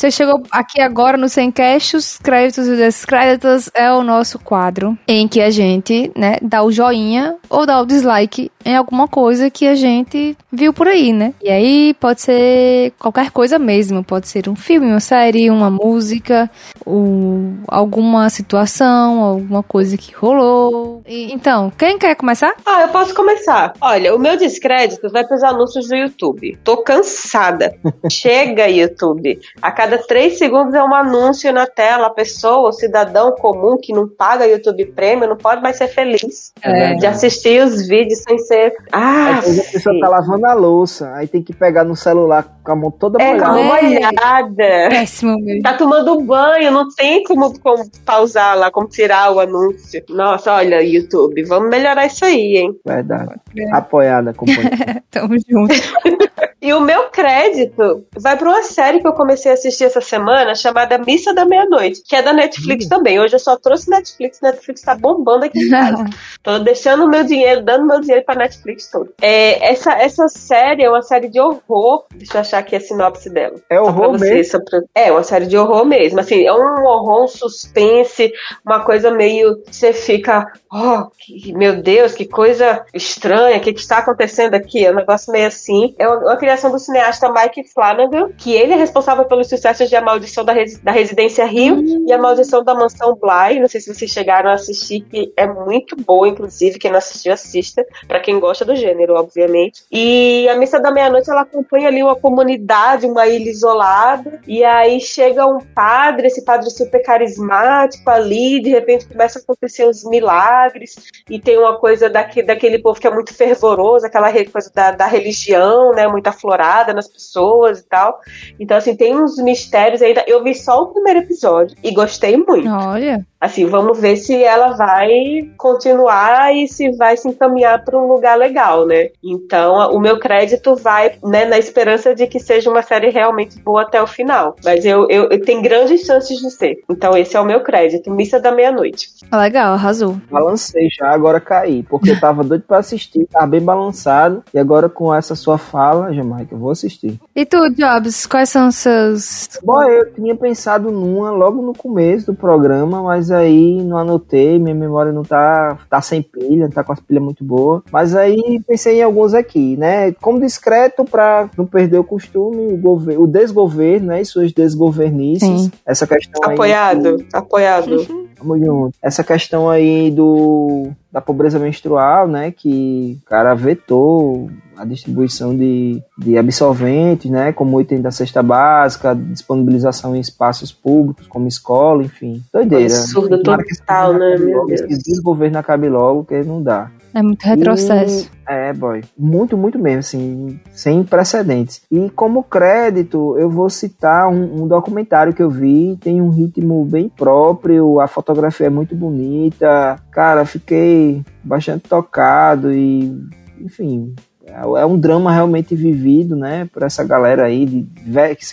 Você chegou aqui agora no Sem Cash, os créditos e descréditos é o nosso quadro em que a gente, né, dá o joinha ou dá o dislike em alguma coisa que a gente viu por aí, né? E aí pode ser qualquer coisa mesmo, pode ser um filme, uma série, uma música, ou alguma situação, alguma coisa que rolou. E- então, quem quer começar? Ah, eu posso começar. Olha, o meu descrédito vai pros anúncios do YouTube. Tô cansada. Chega, YouTube. A cada cada três segundos é um anúncio na tela. A pessoa, o cidadão comum que não paga YouTube Premium, não pode mais ser feliz É. de assistir os vídeos sem ser. Ah, Às vezes a pessoa tá lavando a louça, aí tem que pegar no celular com a mão toda é molhada. É. Péssimo mesmo. Tá tomando banho, não tem como, como pausar lá, como tirar o anúncio. Nossa, olha, YouTube, vamos melhorar isso aí, hein? Verdade. Apoiada, companheira. Tamo junto. E o meu crédito vai pra uma série que eu comecei a assistir essa semana chamada Missa da Meia-Noite, que é da Netflix também. Hoje eu só trouxe Netflix, Netflix tá bombando aqui em casa. Tô deixando meu dinheiro, dando meu dinheiro pra Netflix todo. É, essa, essa série é uma série de horror. Deixa eu achar aqui a sinopse dela. É horror mesmo. pra- É, uma série de horror mesmo. Assim, é um horror, um suspense, uma coisa meio. Você fica. Oh, que- meu Deus, que coisa estranha, o que, que está acontecendo aqui? É um negócio meio assim. É uma, uma criação do cineasta Mike Flanagan, que ele é responsável pelos sucessos de A Maldição da, Resi- da Residência Rio e A Maldição da Mansão Bly. Não sei se vocês chegaram a assistir, que é muito boa, inclusive. Quem não assistiu, assista. Pra quem gosta do gênero, obviamente. E a Missa da Meia-Noite, ela acompanha ali uma comunidade, uma ilha isolada. E aí chega um padre, esse padre super carismático ali. De repente começa a acontecer uns milagres. E tem uma coisa daque, daquele povo que é muito fervoroso, aquela coisa da, da religião, né? Muito aflorada nas pessoas e tal. Então, assim, tem uns mistérios ainda. Eu vi só o primeiro episódio e gostei muito. Olha. Assim, vamos ver se ela vai continuar e se vai se encaminhar para um lugar legal, né? Então, o meu crédito vai, né, na esperança de que seja uma série realmente boa até o final. Mas eu, eu, eu tenho grandes chances de ser. Então, esse é o meu crédito. Missa da meia-noite. Legal, arrasou. Balancei já, agora caí. Porque eu tava doido pra assistir, tava bem balançado. E agora com essa sua fala, Jamaica, eu vou assistir. E tu, Jobs, quais são os seus. Bom, eu tinha pensado numa logo no começo do programa, mas aí não anotei, minha memória não tá, tá sem pilha, não tá com as pilhas muito boas. Mas aí pensei em alguns aqui, né? Como discreto pra não perder o costume, o, gover o desgoverno, né? E suas desgovernices. Sim. Essa questão aí. Apoiado, do- apoiado. Tamo junto. Essa questão aí do da pobreza menstrual, né, que o cara vetou a distribuição de, de absolventes, né, como item da cesta básica, disponibilização em espaços públicos, como escola, enfim. Doideira. Absurdo total, né, meu Deus. Esse desgoverno acabe logo, que não dá. É muito retrocesso. E- é, boy. Muito, muito mesmo, assim, sem precedentes. E como crédito, eu vou citar um, um documentário que eu vi, tem um ritmo bem próprio, a fotografia é muito bonita. Cara, fiquei bastante tocado e, enfim. É um drama realmente vivido, né, por essa galera aí, de,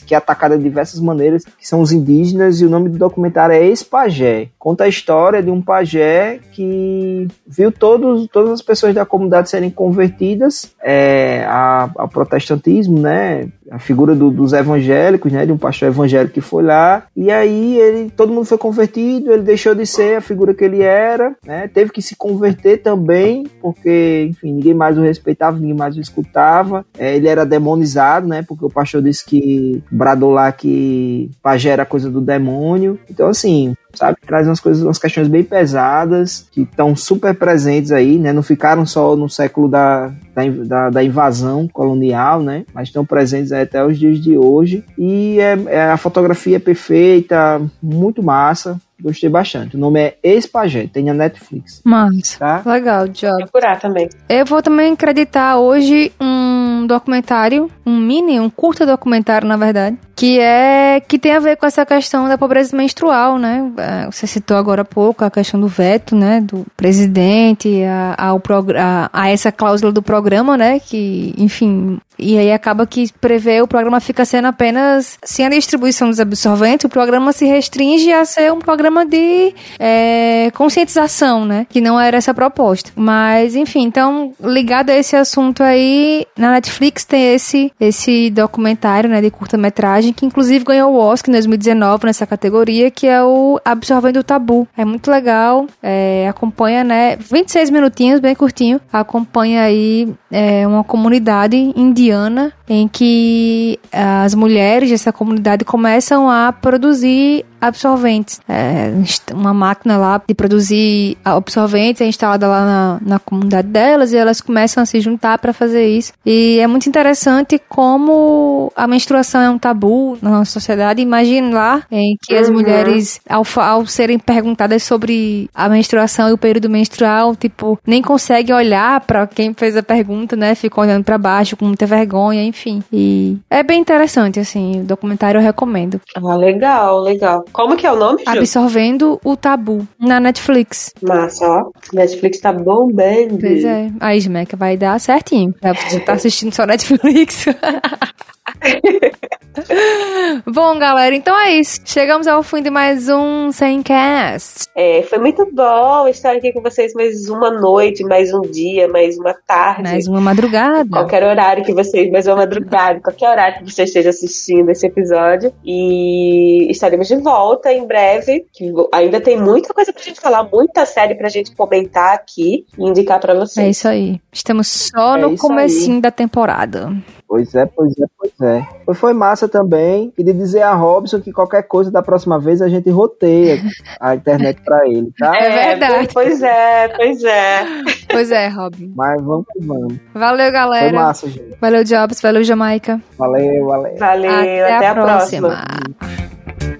que é atacada de diversas maneiras, que são os indígenas, e o nome do documentário é Ex-Pajé. Conta a história de um pajé que viu todos, todas as pessoas da comunidade serem convertidas é, ao protestantismo, né, a figura do- dos evangélicos, né, de um pastor evangélico que foi lá, e aí ele, todo mundo foi convertido, ele deixou de ser a figura que ele era, né, teve que se converter também, porque, enfim, ninguém mais o respeitava, ninguém mais o escutava, É, ele era demonizado, né, porque o pastor disse que, bradou lá que pajé era coisa do demônio, então assim, sabe? Traz umas coisas, umas questões bem pesadas, que estão super presentes aí, né? Não ficaram só no século da, da, da, da invasão colonial, né? Mas estão presentes aí até os dias de hoje. E é, é- a fotografia é perfeita, muito massa. Gostei bastante. O nome é Ex-Pajé, tem na Netflix, Massa. tá? Legal, Jobs. Procurar também. Eu vou também acreditar hoje um documentário, um mini, um curta documentário, na verdade, que é que tem a ver com essa questão da pobreza menstrual, né? É, Você citou agora há pouco a questão do veto, né, do presidente a, ao a, a essa cláusula do programa, né, que, enfim, e aí acaba que prevê o programa fica sendo apenas sem a distribuição dos absorventes, o programa se restringe a ser um programa de é, conscientização, né? Que não era essa proposta. Mas, enfim, então, ligado a esse assunto aí, na Netflix tem esse, esse documentário, né, de curta-metragem, que inclusive ganhou o Oscar em 2019 nessa categoria, que é o Absorvendo o Tabu. É muito legal, é, acompanha, né, 26 minutinhos, bem curtinho, acompanha aí é, uma comunidade indiana em que as mulheres dessa comunidade começam a produzir absorventes. É, uma máquina lá de produzir absorventes é instalada lá na, na comunidade delas e elas começam a se juntar para fazer isso. E é muito interessante como a menstruação é um tabu na nossa sociedade. Imagine lá em que uhum. as mulheres, ao, ao serem perguntadas sobre a menstruação e o período menstrual, tipo, nem conseguem olhar para quem fez a pergunta, né? Ficam olhando para baixo com muita vergonha, enfim. E é bem interessante, assim, o documentário eu recomendo. Ah, legal, legal. Como que é o nome, Ju? Absorvendo o Tabu, na Netflix. Massa, ó. Netflix tá bombando. Pois é. A Smack vai dar certinho. Você tá assistindo só Netflix. Bom, galera, então é isso. Chegamos ao fim de mais um Semcast. É, foi muito bom estar aqui com vocês mais uma noite, mais um dia, mais uma tarde. Mais uma madrugada. Qualquer horário que vocês, mais uma madrugada, qualquer horário que você esteja assistindo esse episódio. E estaremos de volta em breve. Ainda tem muita coisa pra gente falar, muita série pra gente comentar aqui e indicar pra vocês. É isso aí. Estamos só é no comecinho aí. da temporada. Pois é, pois é, pois é. Foi, foi massa também. E de dizer a Robson que qualquer coisa da próxima vez a gente roteia a internet pra ele, tá? É verdade. Pois é, pois é. Pois é, Robin. Mas vamos que vamos. Valeu, galera. Foi massa, gente. Valeu, Jobs. Valeu, Jamaica. Valeu, valeu. Valeu, até, até a, a próxima. próxima.